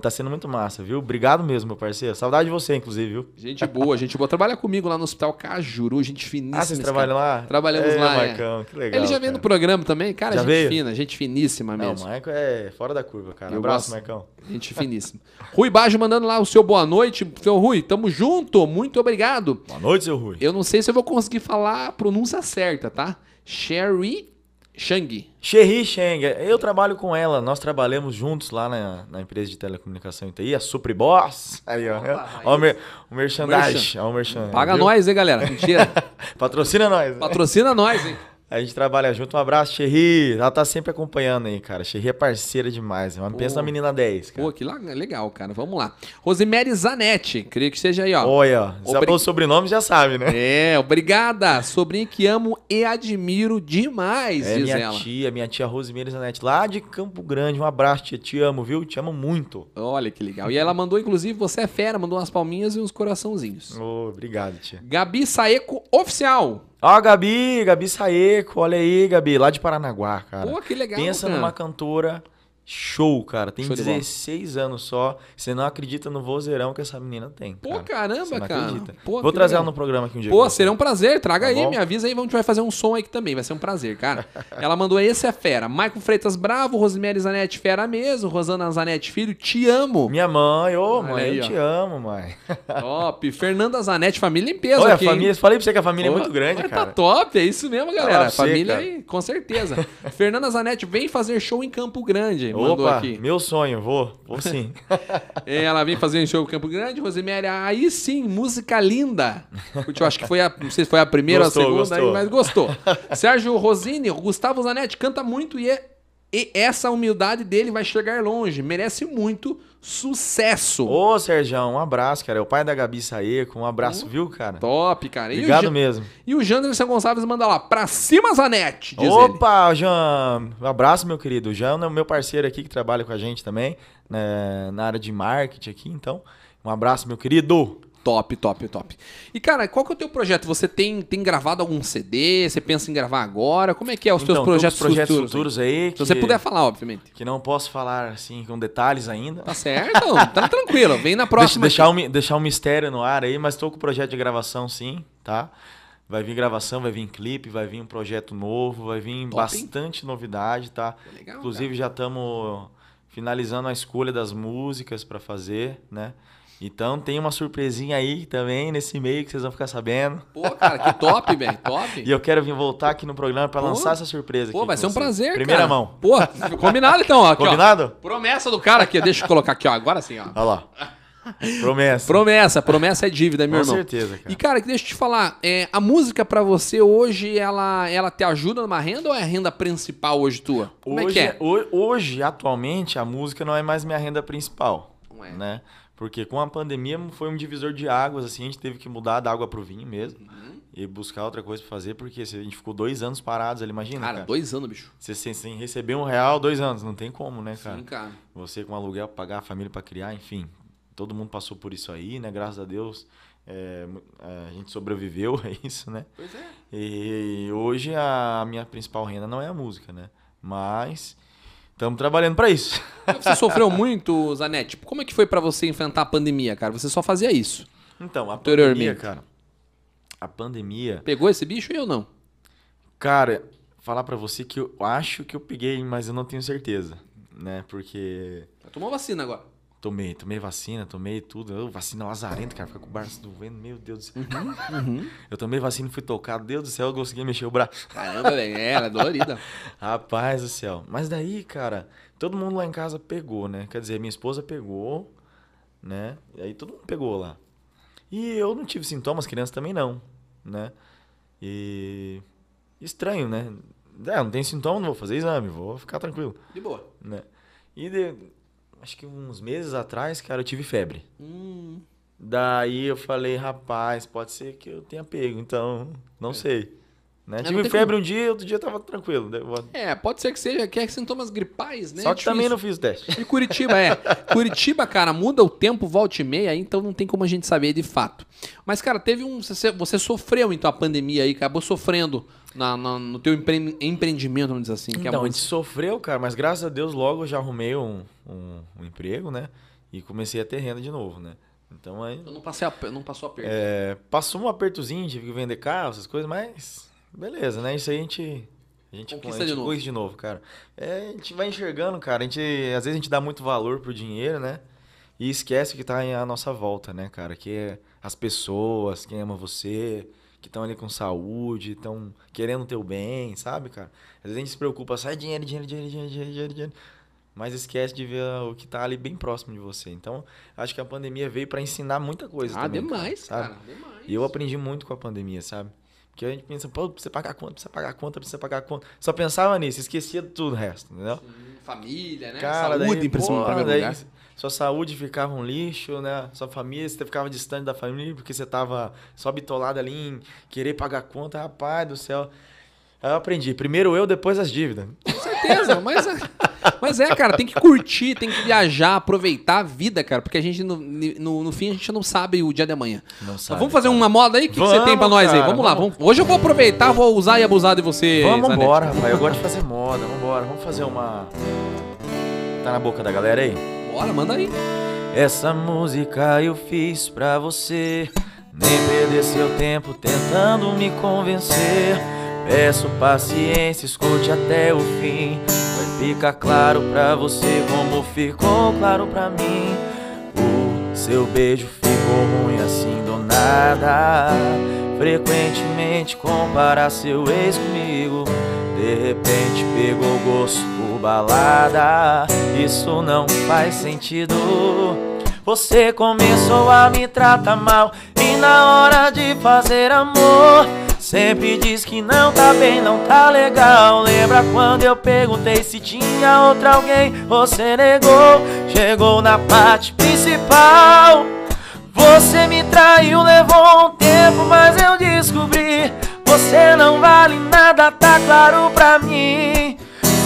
Tá sendo muito massa, viu? Obrigado mesmo, meu parceiro. Saudade de você, inclusive, viu? Gente boa, gente boa. Trabalha comigo lá no Hospital Cajuru, gente finíssima. Ah, vocês trabalham cara. lá? Trabalhamos é, lá, é. Marcão, que legal. Ele já veio no programa também, cara, Já gente veio? fina, gente finíssima Não, mesmo. o Marco é fora da curva, cara. Eu abraço, gosto. Marcão. Gente finíssima. Rui Bajo mandando lá o seu boa noite. Seu Rui, tamo junto, muito obrigado. Boa noite, seu Rui. Eu não sei se eu vou conseguir falar a pronúncia certa, tá? Sherry Shang. Sherry Cheng, eu trabalho com ela, nós trabalhamos juntos lá na, na empresa de telecomunicação e TI, a Supriboss. Aí, ó. Ó o, mer, o merchandise. Merchan. Ó o merchan, Paga viu? nós, hein, galera? Mentira. Patrocina nós. Patrocina nós, hein? A gente trabalha junto. Um abraço, Sherry. Ela tá sempre acompanhando aí, cara. Sherry é parceira demais. Uma pensa na menina 10, cara. Pô, que legal, cara. Vamos lá. Rosemary Zanetti, creio que seja aí, ó. Olha, já Obri- falou o sobrenome, já sabe, né? É, obrigada. Sobrinha que amo e admiro demais, É diz minha ela. tia, minha tia Rosemary Zanetti, lá de Campo Grande. Um abraço, tia. Te amo, viu? Te amo muito. Olha que legal. E ela mandou, inclusive, você é fera, mandou umas palminhas e uns coraçãozinhos. Ô, obrigado, tia. Gabi Saeco Oficial. Ó, Gabi, Gabi Saeco, olha aí, Gabi, lá de Paranaguá, cara. Pô, que legal, Pensa cara. numa cantora show, cara. Tem Show de bola. 16 anos só. Você não acredita no vozeirão que essa menina tem. Pô, cara. caramba, Você não cara. acredita. Pô, Vou que trazer legal. ela no programa aqui um dia. Pô, será um prazer. Traga Tá aí, bom? me avisa aí, a gente vai fazer um som aí também. Vai ser um prazer, cara. Ela mandou esse é fera. Maicon Freitas Bravo, Rosemary Zanetti fera mesmo, Rosana Zanetti Filho, te amo. Minha mãe, ô, Olha mãe, aí, eu ó. te amo, mãe. Top. Fernanda Zanetti, família em peso Olha, a aqui, hein? família, falei pra você que a família é Pô, muito grande, mas cara. Tá top, é isso mesmo, galera. pra você, família aí, com certeza. Fernanda Zanetti vem fazer show em Campo Grande. Mandou Opa, aqui. meu sonho, vou, vou sim. É, Ela vem fazer um show em Campo Grande, Rosemary, aí sim, música linda. Eu acho que foi a, não sei se foi a primeira Gostou, ou a segunda, aí, gostou. mas gostou. Sérgio Rosini, Gustavo Zanetti canta muito e, é- e essa humildade dele vai chegar longe, merece muito sucesso. Ô, Sérgio, um abraço, cara. É o pai da Gabi Saeco, um abraço, viu, cara? Top, cara. E o Obrigado Ja- mesmo. E o Janderson Gonçalves manda lá, pra cima, Zanetti, diz ele. Opa, Jean, um abraço, meu querido. O Jean é o meu parceiro aqui que trabalha com a gente também, né, na área de marketing aqui, então. Um abraço, meu querido. Top, top, top. E, cara, qual que é o teu projeto? Você tem, tem gravado algum CD? Você pensa em gravar agora? Como é que é os teus Então, com projetos, os projetos futuros? futuros, aí? aí. Se você puder falar, obviamente. Que não posso falar, assim, com detalhes ainda. Tá certo? tá tranquilo. Vem na Deixa, próxima. deixar, um, deixar um mistério no ar aí, mas tô com o projeto de gravação sim, tá? Vai vir gravação, vai vir clipe, vai vir um projeto novo, vai vir Top, bastante novidade, tá? Legal, Inclusive já estamos finalizando a escolha das músicas para fazer, né? Então tem uma surpresinha aí também nesse meio que vocês vão ficar sabendo. Pô, cara, que top, velho. Top. E eu quero vir voltar aqui no programa para lançar essa surpresa Pô, vai com ser um vocês. prazer, Primeira cara. mão. Pô, combinado então, ó. Aqui, ó. Combinado? Promessa do cara aqui. Deixa eu colocar aqui, ó. Agora sim, ó. Olha lá. Promessa. Promessa, promessa é dívida, meu Com irmão. certeza, cara. E, cara, que deixa eu te falar, é, a música pra você hoje, ela, ela te ajuda numa renda ou é a renda principal hoje tua? Como hoje, é que é? ho- hoje, atualmente, a música não é mais minha renda principal. Não é. né? Porque com a pandemia foi um divisor de águas, assim, a gente teve que mudar da água pro vinho mesmo Uhum. e buscar outra coisa pra fazer, porque a gente ficou dois anos parados ali, imagina, Cara, cara. dois anos, bicho. Você sem, sem receber um real, dois anos, não tem como, né, cara? Sim, cara. Você com aluguel, pagar a família pra criar, enfim. Todo mundo passou por isso aí, né? Graças a Deus é, mu- a gente sobreviveu a isso, né? Pois é. E hoje a minha principal renda não é a música, né? Mas estamos trabalhando pra isso. Você sofreu muito, Zanetti? Tipo, Como é que foi pra você enfrentar a pandemia, cara? Você só fazia isso. Então, a pandemia, cara. A pandemia, Pegou esse bicho e eu não. cara, falar pra você que eu acho que eu peguei, mas eu não tenho certeza, né? Porque Tomou vacina agora. Tomei, tomei vacina, tomei tudo. Eu, vacina lazarenta, cara, fica com o braço doendo, meu Deus do céu. Uhum. Eu tomei vacina e fui tocado, Deus do céu, eu consegui mexer o braço. Caramba, velho. É, ela é dolorida. Rapaz do céu. Mas daí, cara, todo mundo lá em casa pegou, né? Quer dizer, minha esposa pegou, né? E aí todo mundo pegou lá. E eu não tive sintomas, crianças também não, né? E. Estranho, né? É, não tem sintoma, não vou fazer exame, vou ficar tranquilo, De boa. né? E de... acho que uns meses atrás, cara, eu tive febre. Hum, Daí eu falei, rapaz, pode ser que eu tenha pego, então, não sei. Né? É, Tive febre um dia, outro dia tava tranquilo. vou- É, pode ser que seja que é sintomas gripais, né? Só que também não fiz o teste. E Curitiba, é. Curitiba, cara, muda o tempo, volta e meia, então não tem como a gente saber de fato. Mas, cara, teve um. Você, você sofreu, então, a pandemia aí, acabou sofrendo na, na- no teu empre- empreendimento, vamos dizer assim. que é Então, a a gente sofreu, cara, mas graças a Deus logo eu já arrumei um, um, um emprego, né? E comecei a ter renda de novo, né? Então aí. Eu não, passei a, não passou a perda. é, passou um apertozinho, tive que vender carro, essas coisas, mas beleza, né? Isso aí a gente. A gente, Conquista a gente de novo. de novo, cara. É, a gente vai enxergando, cara. A gente, às vezes a gente dá muito valor pro dinheiro, né? E esquece que tá à nossa volta, né, cara? Que é as pessoas, quem ama você, que estão ali com saúde, estão querendo o teu bem, sabe, cara? Às vezes a gente se preocupa, sai dinheiro, dinheiro, dinheiro, dinheiro, dinheiro, dinheiro, dinheiro. Mas esquece de ver o que tá ali bem próximo de você. Então, acho que a pandemia veio pra ensinar muita coisa ah, também, demais, sabe? cara. Demais. E eu aprendi muito com a pandemia, sabe? Porque a gente pensa, pô, precisa pagar conta, precisa pagar conta, precisa pagar conta. Só pensava nisso, esquecia de tudo o resto, entendeu? Sim, Família, né? Cara, Saúde, daí, em primeiro daí lugar. Sua saúde ficava um lixo, né? Sua família, você ficava distante da família porque você tava só bitolado ali em querer pagar conta. Rapaz do céu. Aí eu aprendi. Primeiro eu, depois as dívidas. Com certeza, mas, mas é, cara, tem que curtir, tem que viajar, aproveitar a vida, cara, porque a gente, no, no, no fim, a gente não sabe o dia de amanhã. Não sabe, vamos fazer cara. uma moda aí? O que, que você Vamos, tem pra nós aí? cara, Vamos lá. vamos. Vamos... Hoje eu vou aproveitar, vou usar e abusar de você. Vamos embora, rapaz. Eu gosto de fazer moda. Vamos embora. Vamos fazer uma. Tá na boca da galera aí? Bora, manda aí. Essa música eu fiz pra você. Nem perder seu tempo tentando me convencer. Peço paciência, escute até o fim. Vai ficar claro pra você como ficou claro pra mim. O seu beijo ficou ruim assim do nada. Frequentemente compara seu ex comigo. De repente pegou gosto por balada. Isso não faz sentido. Você começou a me tratar mal e na hora de fazer amor sempre diz que não tá bem, não tá legal. Lembra quando eu perguntei se tinha outra alguém? Você negou, chegou na parte principal. Você me traiu, levou um tempo, mas eu descobri. Você não vale nada, tá claro pra mim.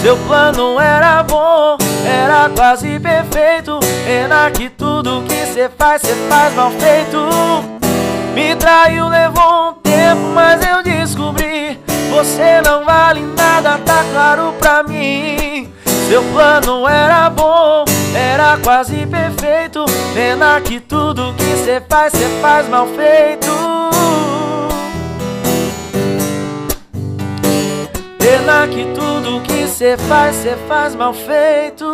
Seu plano era bom, era quase perfeito. Pena que tudo que cê faz, cê faz mal feito. Me traiu, levou um tempo, mas eu descobri. Você não vale nada, tá claro pra mim. Seu plano era bom, era quase perfeito. Pena que tudo que cê faz, cê faz mal feito. Pena que tudo que cê faz, cê faz mal feito.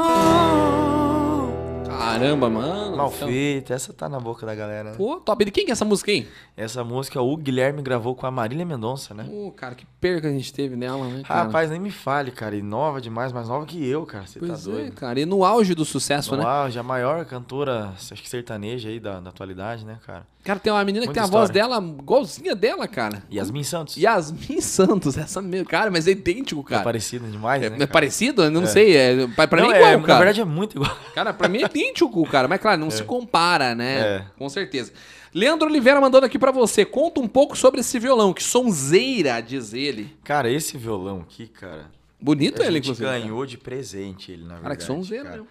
Caramba, mano. Mal Então- feito, essa tá na boca da galera. né? Pô, top. De quem que é essa música aí? Essa música o Guilherme gravou com a Marília Mendonça, né? Pô, cara, que perca a gente teve nela, né, cara? Rapaz, nem me fale, cara. E nova demais, mais nova que eu, cara. Você tá é, doido. cara. E no auge do sucesso, né? Uau, já a maior cantora, acho que sertaneja aí da, da atualidade, né, cara? Cara, tem uma menina que Muita tem a voz dela igualzinha dela, cara. Yasmin Santos. Yasmin Santos, essa mesmo. Cara, mas é idêntico, É cara. parecido demais, É, né? é cara? parecido? Não É. sei. É, pra pra Não, mim é é, igual, Na cara. verdade é muito igual. Cara, pra mim é idêntico, cara. Mas claro, não se compara, né? É. Com certeza. Leandro Oliveira mandando aqui pra você. Conta um pouco sobre esse violão. Que sonzeira, diz ele. Cara, esse violão aqui, cara. Bonito a ele, gente inclusive. ganhou de presente ele, na Cara, verdade. que sonzeira, cara. meu.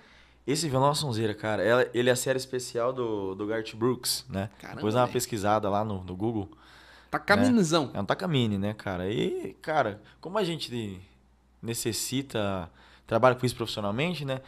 Esse violão é sonzeira, cara. Ela- Ele é a série especial do, do Garth Brooks, né? Caramba, Depois dá uma pesquisada lá no, no Google. Tá caminhozão. É um Takamine, né, cara? E, cara, como a gente necessita, trabalha com isso profissionalmente, né?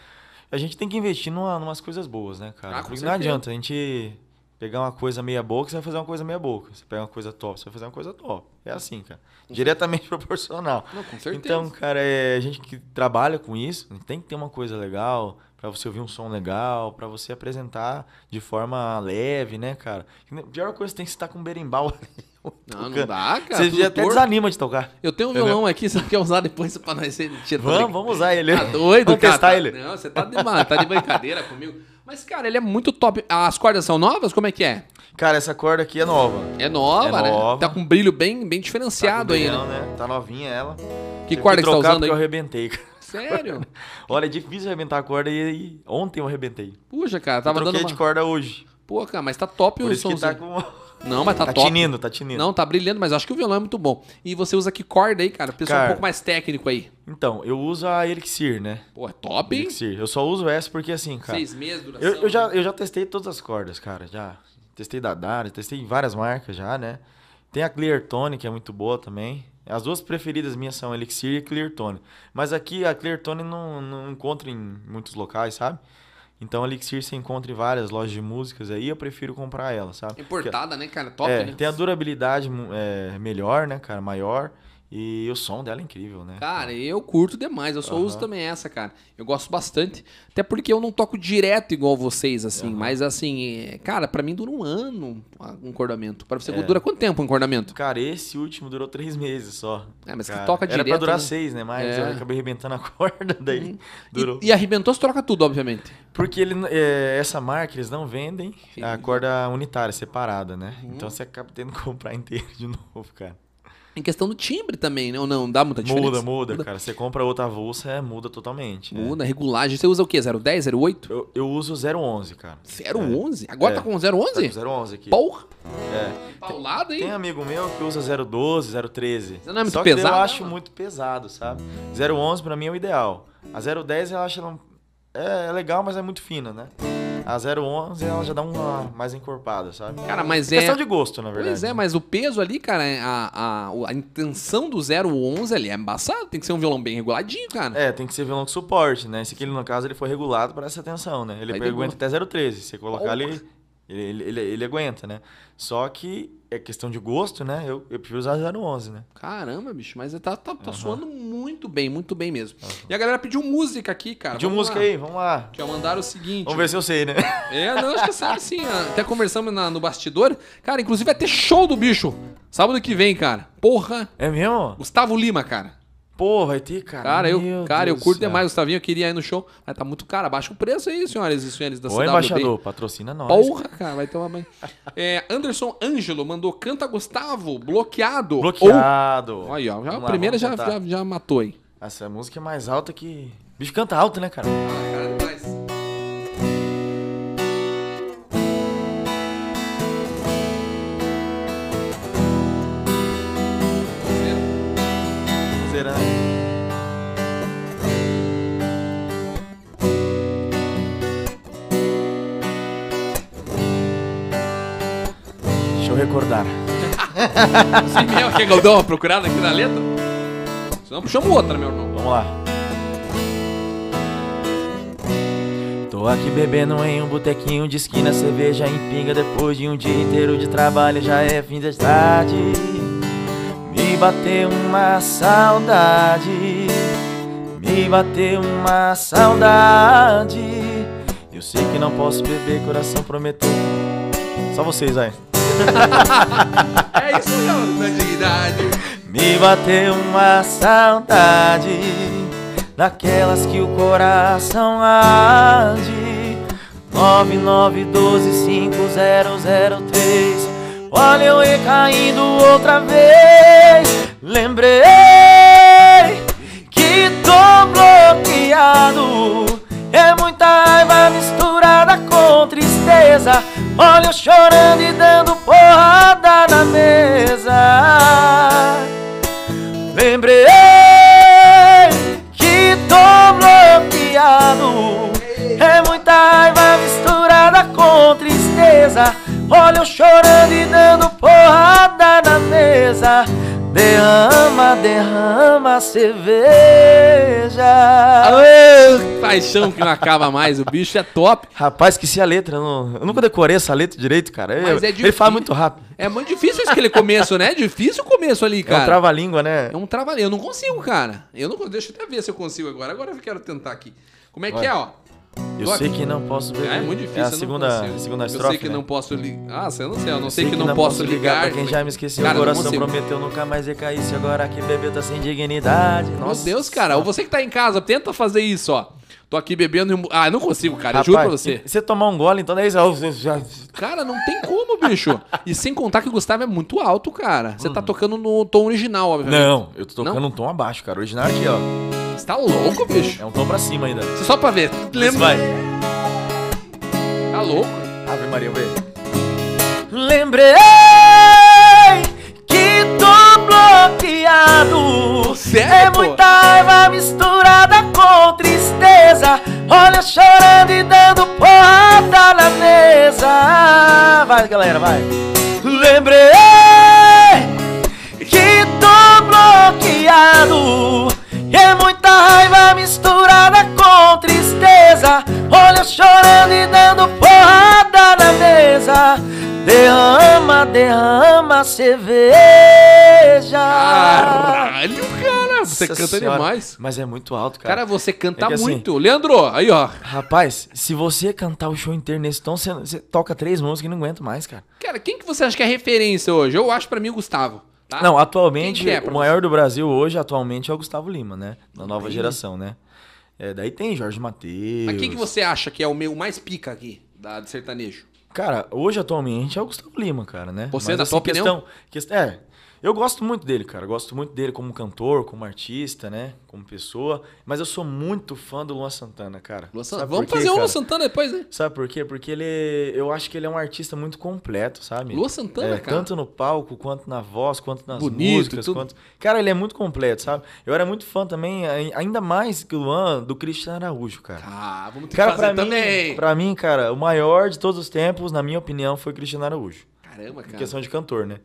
A gente tem que investir numa, numas coisas boas, né, cara? Ah, Porque não adianta a gente pegar uma coisa meia boca, você vai fazer uma coisa meia boca. Você pega uma coisa top, você vai fazer uma coisa top. É assim, cara. Diretamente proporcional. Não, com certeza. Então, cara, é, a gente que trabalha com isso, tem que ter uma coisa legal, pra você ouvir um som legal, pra você apresentar de forma leve, né, cara? A pior coisa tem que estar com um berimbau ali. Não, não tocando. dá, cara. Você tudo até torto. desanima de tocar. Eu tenho um Entendeu? violão aqui, você quer usar depois pra nós tirar Vamos, vamos usar ele. Tá doido, vamos cara. testar Tá- ele. Não, você tá de, tá de brincadeira comigo. Mas, cara, ele é muito top. As cordas são novas? Como é que é? Cara, essa corda aqui é nova. É nova, É né? nova. Tá com um brilho bem, bem Tá diferenciado aí, brilhão, né? né? Tá novinha ela. Que Tive corda que você tá usando porque eu aí? arrebentei, cara. Sério? Olha, é difícil arrebentar a corda e, e ontem eu arrebentei. Puxa, cara, Eu tava troquei dando de uma... corda hoje. Pô, cara, mas tá top Por o isso que tá somzinho. com... Não, mas tá, Tá top. tinindo, tá tinindo. Não, tá brilhando, mas acho que o violão é muito bom. E você usa que corda aí, cara? Pessoal é um Cara. pouco mais técnico aí. Então, eu uso a Elixir, né? Pô, é top, hein? Elixir. Eu só uso essa porque assim, cara... Seis meses de duração. Eu, eu, já, eu já testei todas as cordas, cara. Já testei da Dari, testei várias marcas já, né? Tem a Clear Tone, que é muito boa também. As duas preferidas minhas são Elixir e Clear Tone. Mas aqui a Clear Tone não, não encontra em muitos locais, sabe? Então a Elixir você encontra em várias lojas de músicas aí, eu prefiro comprar ela, sabe? Importada, né, cara? Top, é, né? tem a durabilidade é, melhor, né, cara? Maior. E o som dela é incrível, né? Cara, eu curto demais. Eu só Aham. uso também essa, cara. Eu gosto bastante. Até porque eu não toco direto igual vocês, assim. Mas, assim, é- cara, pra mim dura um ano um encordamento. Pra você É. dura quanto tempo um encordamento? Cara, esse último durou três meses só. É, mas que cara. toca Era pra direto, durar né? seis, né? Mas É. Uhum. eu acabei arrebentando a corda, daí durou. E, e arrebentou, você troca tudo, obviamente. Porque ele, é, essa marca eles não vendem Sim. a corda unitária, separada, né? Uhum. Então você acaba tendo que comprar inteiro de novo, cara. Em questão do timbre também, né? Ou não? Dá muita diferença? Muda, muda, cara. Você compra outra avulsa, é, muda totalmente. né? Muda, regulagem. Você usa o quê? 010, 08? Eu, eu uso 011, cara. 011? Agora É. tá com Tá 011? com 011 aqui. Porra! É. Paulado, hein? Tem amigo meu que usa 012, 013. Você não é muito Só pesado, eu acho mano? muito pesado, sabe? 011 pra mim é o ideal. A 010 eu acho ela é, é legal, mas é muito fina, né? A 011 ela já dá uma mais encorpada, sabe? Cara, mas É é... questão de gosto, na verdade. Pois é, mas o peso ali, cara, é a, a, a intenção do 011 ali é embaçado. Tem que ser um violão bem reguladinho, cara. É, tem que ser violão com suporte, né? Esse aqui, no caso, ele foi regulado para essa atenção, né? Ele aguenta até 013. Se você colocar Porra. ali, ele, ele, ele, ele aguenta, né? Só que é questão de gosto, né? Eu, eu prefiro usar 011, né? Caramba, bicho, mas tá, tá, tá soando muito bem, muito bem mesmo. E a galera pediu música aqui, cara. Pediu Vamos música lá. aí, vamos lá. Já mandaram o seguinte. Vamos ver se eu sei, né? É, não, acho que sabe sim. Até conversamos na- no bastidor. Cara, inclusive vai ter show do bicho. Sábado que vem, cara. Porra. É mesmo? Gustavo Lima, cara. Pô, vai ter, cara. Cara, eu, Meu cara, eu curto céu. demais, Gustavinho. Eu queria ir no show, mas tá muito caro. Abaixa o preço aí, senhoras e senhores da Ô, CWB. embaixador, patrocina nós. Porra, cara, vai ter uma mãe. É, Anderson Ângelo mandou Canta Gustavo, bloqueado. Bloqueado. Ou... Aí, ó, já, a lá, primeira já, já, já matou aí. Essa música é mais alta que. O bicho canta alto, né, cara? Ah, cara, Sim mesmo, quer que eu dê uma procurada aqui na letra? Senão puxamos outra, meu irmão. Vamos lá. Tô aqui bebendo em um botequinho de esquina, cerveja em pinga depois de um dia inteiro de trabalho, já é fim da tarde. Me bateu uma saudade, me bateu uma saudade. Eu sei que não posso beber, coração prometeu. Só vocês aí. É isso da dignidade. Me bateu uma saudade Daquelas que o coração arde. 99125003 Olha eu recaindo outra vez. Lembrei que tô bloqueado. É muita raiva misturada tristeza. Olha eu chorando e dando porrada na mesa. Lembrei que tô bloqueado. É muita raiva misturada com tristeza. Olha eu chorando e dando porrada na mesa. Derrama, derrama cerveja. Aê, paixão que não acaba mais, o bicho é top. Rapaz, esqueci a letra. Eu, não- eu nunca decorei essa letra direito, cara. Eu- é ele fala muito rápido. É muito difícil aquele começo, né? É difícil o começo ali, É um cara. trava-língua, né? É um trava Eu não consigo, cara. Eu não Deixa eu até ver se eu consigo agora. Agora eu quero tentar aqui. Como é que é, ó? Eu Tô sei aqui. que não posso beber. É, muito difícil. É a eu segunda, segunda Eu estrofe. sei que né? não posso ligar. Ah, você não sei. Eu não sei, Sei que, não, posso ligar. Pra quem já me esqueceu, Cara, o eu coração prometeu nunca mais recair. Se agora que bebeu tá sem dignidade. Meu Nossa. Deus, cara. Ou você que tá em casa, tenta fazer isso, ó. Tô aqui bebendo. e- Ah, eu não consigo, cara. eu juro pra você. Se você tomar um gole, então daí você já. Cara, não tem como, bicho. E sem contar que o Gustavo é muito alto, cara. Você tá Uhum. tocando no tom original, obviamente. Não, eu tô tocando Não? um tom abaixo, cara. O original aqui, ó. Você tá louco, bicho? É um tom pra cima ainda. Só pra ver. Lembra? vai. Tá louco? Ave Maria, vê. Lembrei que tô bloqueado. Sério, É pô? muita raiva misturada com tristeza. Olha, chorando e dando porrada na mesa. Vai, galera, vai. Lembrei que tô bloqueado. É muita raiva misturada com tristeza. Olha, chorando e dando porrada na mesa. Derrama, derrama cerveja. Caralho, cara. Você Nossa canta Senhora. demais. Mas é muito alto, cara. Cara, você canta É que assim- muito. Leandro, aí, ó. Rapaz, se você cantar o show inteiro nesse tom, você, você toca três músicas e não aguenta mais, cara. Cara, quem que você acha que é referência hoje? Eu acho pra mim o Gustavo. Tá? Não, atualmente, é o maior do Brasil hoje, atualmente, é o Gustavo Lima, né? Da nova geração, né? É, daí tem Jorge Matheus. Mas quem que você acha que é o meu mais pica aqui, da de sertanejo? Cara, hoje, atualmente, é o Gustavo Lima, cara, né? Você, Mas, na assim, tua opinião? questão, É, eu gosto muito dele, cara. Gosto muito dele como cantor, como artista, né? Como pessoa. Mas eu sou muito fã do Luan Santana, cara. Luan Santana. Vamos quê, fazer cara? Luan Santana depois, né? Sabe por quê? Porque ele. Eu acho que ele é um artista muito completo, sabe? Luan Santana, É, cara. Tanto no palco, quanto na voz, quanto nas Bonito, músicas. tudo. Quanto... Cara, ele é muito completo, sabe? Eu era muito fã também, ai- ainda mais que o Luan, do Cristiano Araújo, cara. Ah, vamos ter Cara, que fazer pra mim, também. pra mim, cara, o maior de todos os tempos, na minha opinião, foi Cristiano Araújo. Caramba, Em cara. questão de cantor, né?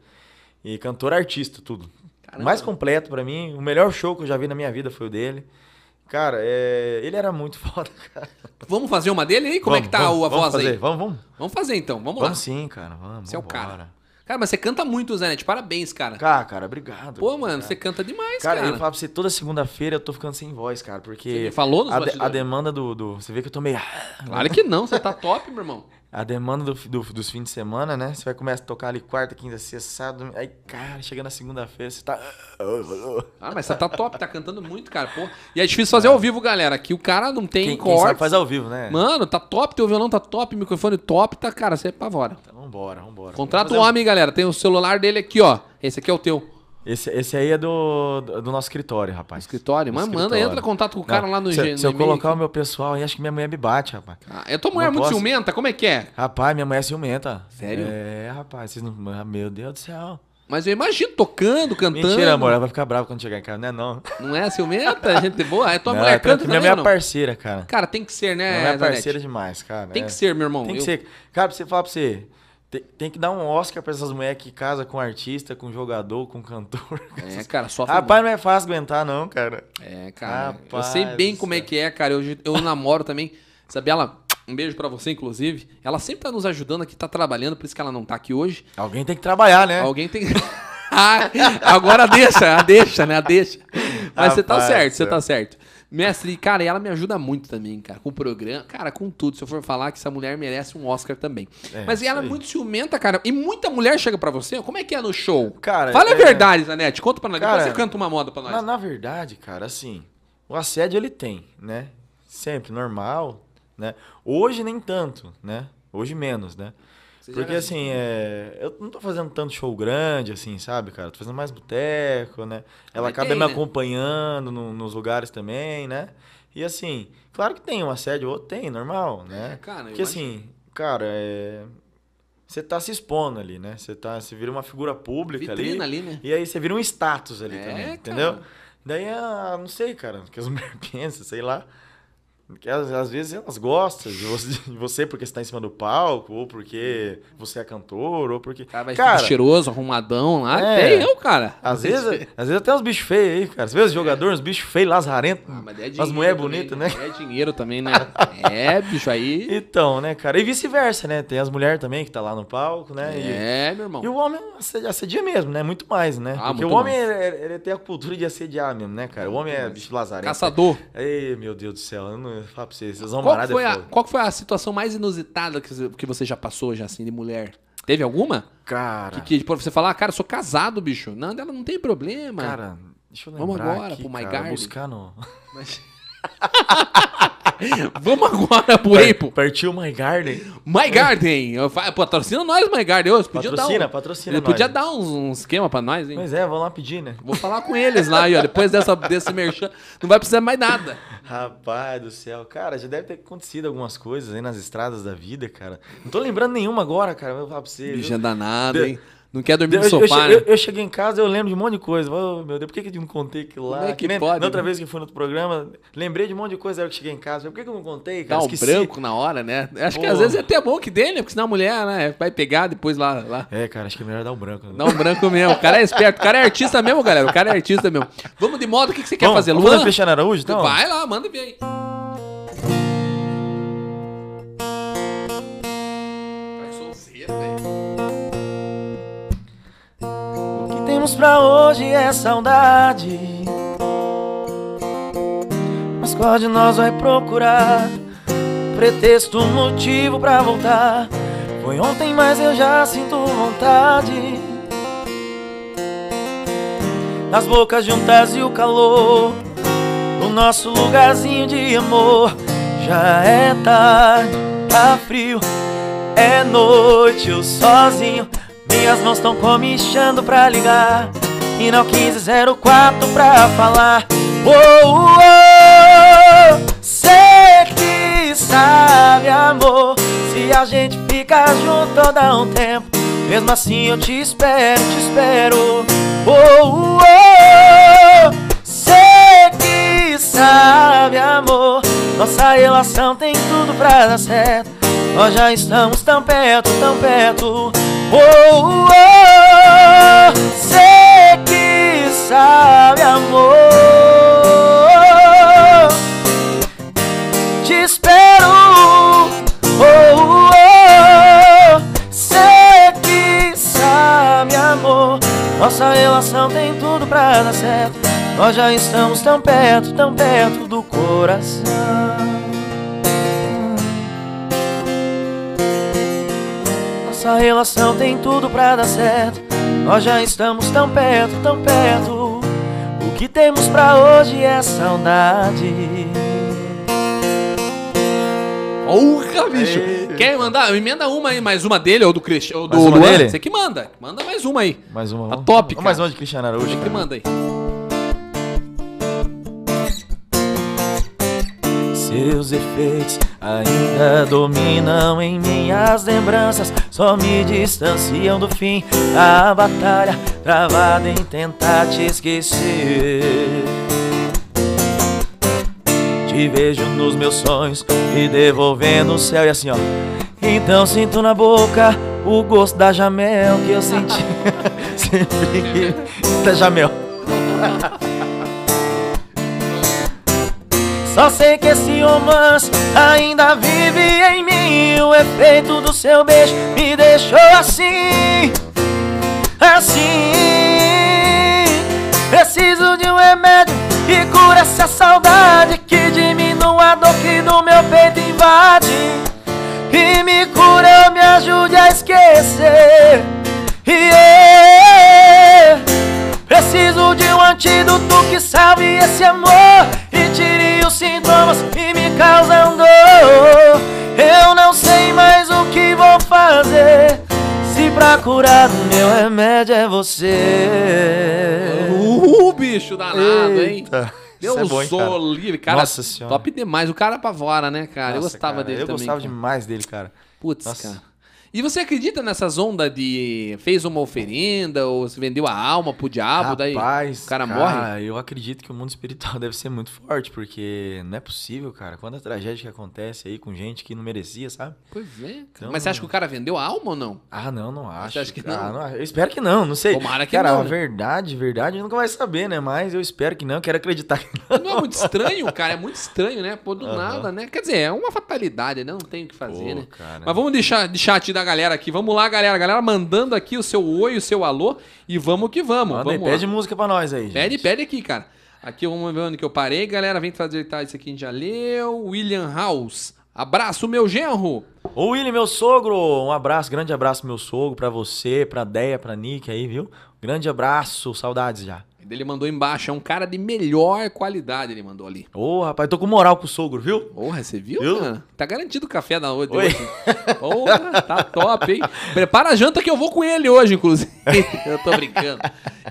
E cantor artista, tudo. Caramba. Mais completo pra mim, o melhor show que eu já vi na minha vida foi o dele. Cara, é... ele era muito foda, cara. Vamos fazer uma dele aí? Como é Vamos, que tá vamos, a vamos voz fazer, aí? Vamos, vamos. Vamos fazer então, vamos, Vamos lá. sim, cara, vamos. Você é o cara. Cara, mas você canta muito, Zanetti. Parabéns, cara. Cara, cara, obrigado. Pô, mano, Obrigado. você canta demais, Cara, cara. eu falo pra você, toda segunda-feira eu tô ficando sem voz, cara, Você porque me falou nos a, de- a demanda do, do- Você vê que eu tô meio... Claro que não, você tá top, meu irmão. A demanda do, do- dos fins de semana, né? Você vai começar a tocar ali quarta, quinta, sexta, sábado, aí, cara, chega na segunda-feira, você tá... Ah, mas você tá top, tá cantando muito, cara. Pô. E é difícil fazer ao vivo, galera. Aqui o cara não tem Quem, quem corte. sabe faz ao vivo, né? Mano, tá top, teu violão tá top, microfone top, tá, cara, você apavora. Então, vambora, vambora. Contrata o fazer homem, galera. Tem o celular dele aqui, ó. Esse aqui é o teu um- Esse, esse aí é do, do, nosso escritório, rapaz. escritório. Mas manda, escritório. entra em contato com o cara Não, lá no se, Se eu colocar o meu pessoal aí, acho que minha mulher me bate, rapaz. Ah, eu tô mulher Não muito posso. ciumenta, como é que é? Rapaz, minha mulher é ciumenta. Sério? É, rapaz, vocês não... Meu Deus do céu. Mas eu imagino tocando, cantando. Mentira, amor, ela vai ficar brava quando chegar em casa, não é não. Não é ciumenta? Gente boa. É tua Não, mulher é canta também minha mulher é parceira, cara. Cara, tem que ser, né, Minha mulher é parceira demais, cara. Tem é. que ser, meu irmão. Tem que Eu- ser. Cara, pra você falar pra você, tem, tem que dar um Oscar pra essas mulheres que casam com artista, com jogador, com cantor. É, cara, sofre Rapaz, não é fácil aguentar, não, cara. É, cara. eu Rapaz sei bem como é que é, cara. Eu, eu namoro também. Isabela, um beijo pra você, inclusive. Ela sempre tá nos ajudando aqui, tá trabalhando, por isso que ela não tá aqui hoje. Alguém tem que trabalhar, né? Alguém tem. Ah, Agora deixa, a deixa, né? A deixa. Mas você tá Rapaz certo, você tá certo. Mestre, cara, e ela me ajuda muito também, cara, com o programa, cara, com tudo. Se eu for falar que essa mulher merece um Oscar também. É, Mas ela é muito ciumenta, cara. E muita mulher chega pra você. Como é que é no show? Cara, Fala a é- verdade, Zanete. Conta pra nós. Cara, Depois você canta uma moda pra nós. Na, na verdade, cara, assim, o assédio ele tem, né? Sempre, normal, né? Hoje nem tanto, né? Hoje menos, né? Você já Porque era assim, é, eu não tô fazendo tanto show grande, assim, sabe, cara? Tô fazendo mais boteco, né? Ela Mas acaba tem, me né? acompanhando no- nos lugares também, né? E assim, claro que tem um assédio, outro tem, normal, né? É, cara, Porque assim, Cara, é. Você tá se expondo ali, né? Você tá, você vira uma figura pública Vitrina ali. ali, né? E aí você vira um status ali É, também, cara. entendeu? Daí, ah, não sei, cara, o que as mulheres pensam, sei lá. Que às, às vezes elas gostam de você, de você porque você tá em cima do palco, ou porque você é cantor, ou porque. Cara vai Cara, cheiroso, arrumadão lá. É. Tem eu, cara. às vezes, às vezes até uns bichos feios aí, cara. Às vezes jogador, uns bichos feios, lazarentos. Ah, mas é mulheres bonitas, né? É dinheiro também, né? é, bicho, aí. Então, né, cara? E vice-versa, né? Tem as mulheres também que tá lá no palco, né? E- É, meu irmão. E o homem assedia, mesmo, né? Muito mais, né? Ah, Porque o homem, ele, ele tem a cultura de assediar mesmo, né, cara? O homem é bicho lazarento. Caçador. Ei, meu Deus do céu, eu não pra vocês, vocês vão Qual foi a, qual foi a situação mais inusitada que você, que você já passou, já assim, de mulher? Teve alguma? Cara, Que, que tipo, você falar, ah, cara, eu sou casado, bicho. Não, ela não tem problema. cara, deixa eu lembrar Vamos agora aqui, pro My cara, Garden. buscar no... Mas- Vamos agora pro Apple. Partiu My Garden. My Garden. Eu fa- Patrocina nós, My Garden. Você podia Patrocina, dar um, patrocina Ele podia nós. dar uns, um esquema pra nós, hein? Pois é, vamos lá pedir, né? Vou falar com eles lá, e, ó, depois dessa, desse merchan, não vai precisar mais nada. Rapaz do céu, cara, já deve ter acontecido algumas coisas aí nas estradas da vida, cara. Não tô lembrando nenhuma agora, cara, eu vou falar pra você. É danado, De- hein? Não quer dormir Eu, no eu sofá, eu- né? eu cheguei em casa eu lembro de um monte de coisa. Oh, meu Deus, por que, que eu não contei aquilo lá? Como é que nem- pode, Na outra né? vez que fui no outro programa, lembrei de um monte de coisa aí que cheguei em casa. Por que, que eu não contei, cara? Dá um branco na hora, né? Acho que Pô. às vezes é até bom que dê, né? Porque senão a mulher, né, vai pegar depois lá. lá. É, cara, acho que é melhor dar um branco. né? Dá um branco mesmo. O cara é esperto. O cara é artista mesmo, galera. O cara é artista mesmo. Vamos de moda. O que, que você quer Vamos- fazer, vamos fazer Luan? Cristiano Araújo, então? Vai lá, manda ver aí. Temos pra hoje é saudade. Mas qual de nós vai procurar? Pretexto, motivo pra voltar. Foi ontem, mas eu já sinto vontade. Nas bocas juntas e o calor. O nosso lugarzinho de amor. Já é tarde, tá frio. É noite, eu sozinho. Minhas mãos estão comichando pra ligar. E não 1504 pra falar. Oh, oh, sei que sabe, amor. Se a gente ficar junto todo um tempo. Mesmo assim eu te espero, te espero. Oh, oh, oh, sei que sabe, amor. Nossa relação tem tudo pra dar certo. Nós já estamos tão perto, tão perto. Oh, oh, sei que sabe, amor. Te espero. Oh, oh, oh, sei que sabe, amor. Nossa relação tem tudo pra dar certo. Nós já estamos tão perto, tão perto do coração. Nossa relação tem tudo pra dar certo. Nós já estamos tão perto, tão perto. O que temos pra hoje é saudade. Porra, bicho. Ei. Quer mandar? Emenda uma aí, mais uma dele ou do Cristiano. Ou do Mais uma Luan. dele? Você que manda. Manda mais uma aí. Mais uma. A top, Vamos Mais cara. uma de Cristiano Araújo. Você que cara. manda aí. Seus efeitos ainda dominam em minhas lembranças, só me distanciam do fim da batalha, travada em tentar te esquecer. Te vejo nos meus sonhos, me devolvendo o céu e assim ó. Então sinto na boca o gosto da Jamel que eu senti sempre que da Jamel. Só sei que esse romance ainda vive em mim. O efeito do seu beijo me deixou assim, assim. Preciso de um remédio que cura essa saudade, que diminua a dor que do meu peito invade. E me cura, me ajude a esquecer. Yeah. Preciso de um antídoto que salve esse amor E tire sintomas que me causam dor Eu não sei mais o que vou fazer Se pra curar o meu remédio é você Uh, bicho danado, hein? Eita. Isso Deus é bom, hein, cara? livre, cara. Nossa senhora. Top demais. O cara apavora, né, cara? eu Nossa, gostava cara, dele eu também. gostava cara. demais dele, cara. Putz, Nossa. cara. E você acredita nessas ondas de fez uma oferenda ou se vendeu a alma pro diabo, daí Rapaz, o cara, morre? morre? Eu acredito que o mundo espiritual deve ser muito forte, porque não é possível, cara. Quanta tragédia que acontece aí com gente que não merecia, sabe? Pois é. cara. Então- Mas você acha que o cara vendeu a alma ou não? Ah, não, não acho. acha que Ah, não? Eu espero que não, não sei. Tomara que cara, não, a né? verdade, verdade, nunca vai saber, né? Mas eu espero que não, quero acreditar que não. Não é muito estranho, cara? É muito estranho, né? Pô, do Aham. nada, né? Quer dizer, é uma fatalidade, né? Não tem o que fazer, Pô, né? cara. Mas vamos deixar de chat da galera aqui. Vamos lá, galera. Galera mandando aqui o seu oi, o seu alô. E vamos que vamos. Manda aí, vamos lá. pede música pra nós aí, Pede, gente. pede aqui, cara. Aqui vamos ver onde que eu parei, galera. Vem fazer tá, isso aqui a gente já leu. William House. Abraço, meu genro. Ô, Willy, meu sogro, um abraço, grande abraço, meu sogro, pra você, pra Deia, pra Nick aí, viu? Grande abraço, saudades já. Ele mandou embaixo. É um cara de melhor qualidade, ele mandou ali. Ô, rapaz, tô com moral com o sogro, viu? Porra, você viu, Viu? mano? Tá garantido o café da noite. Oi. hoje. Porra, tá top, hein? Prepara a janta que eu vou com ele hoje, inclusive. eu tô brincando.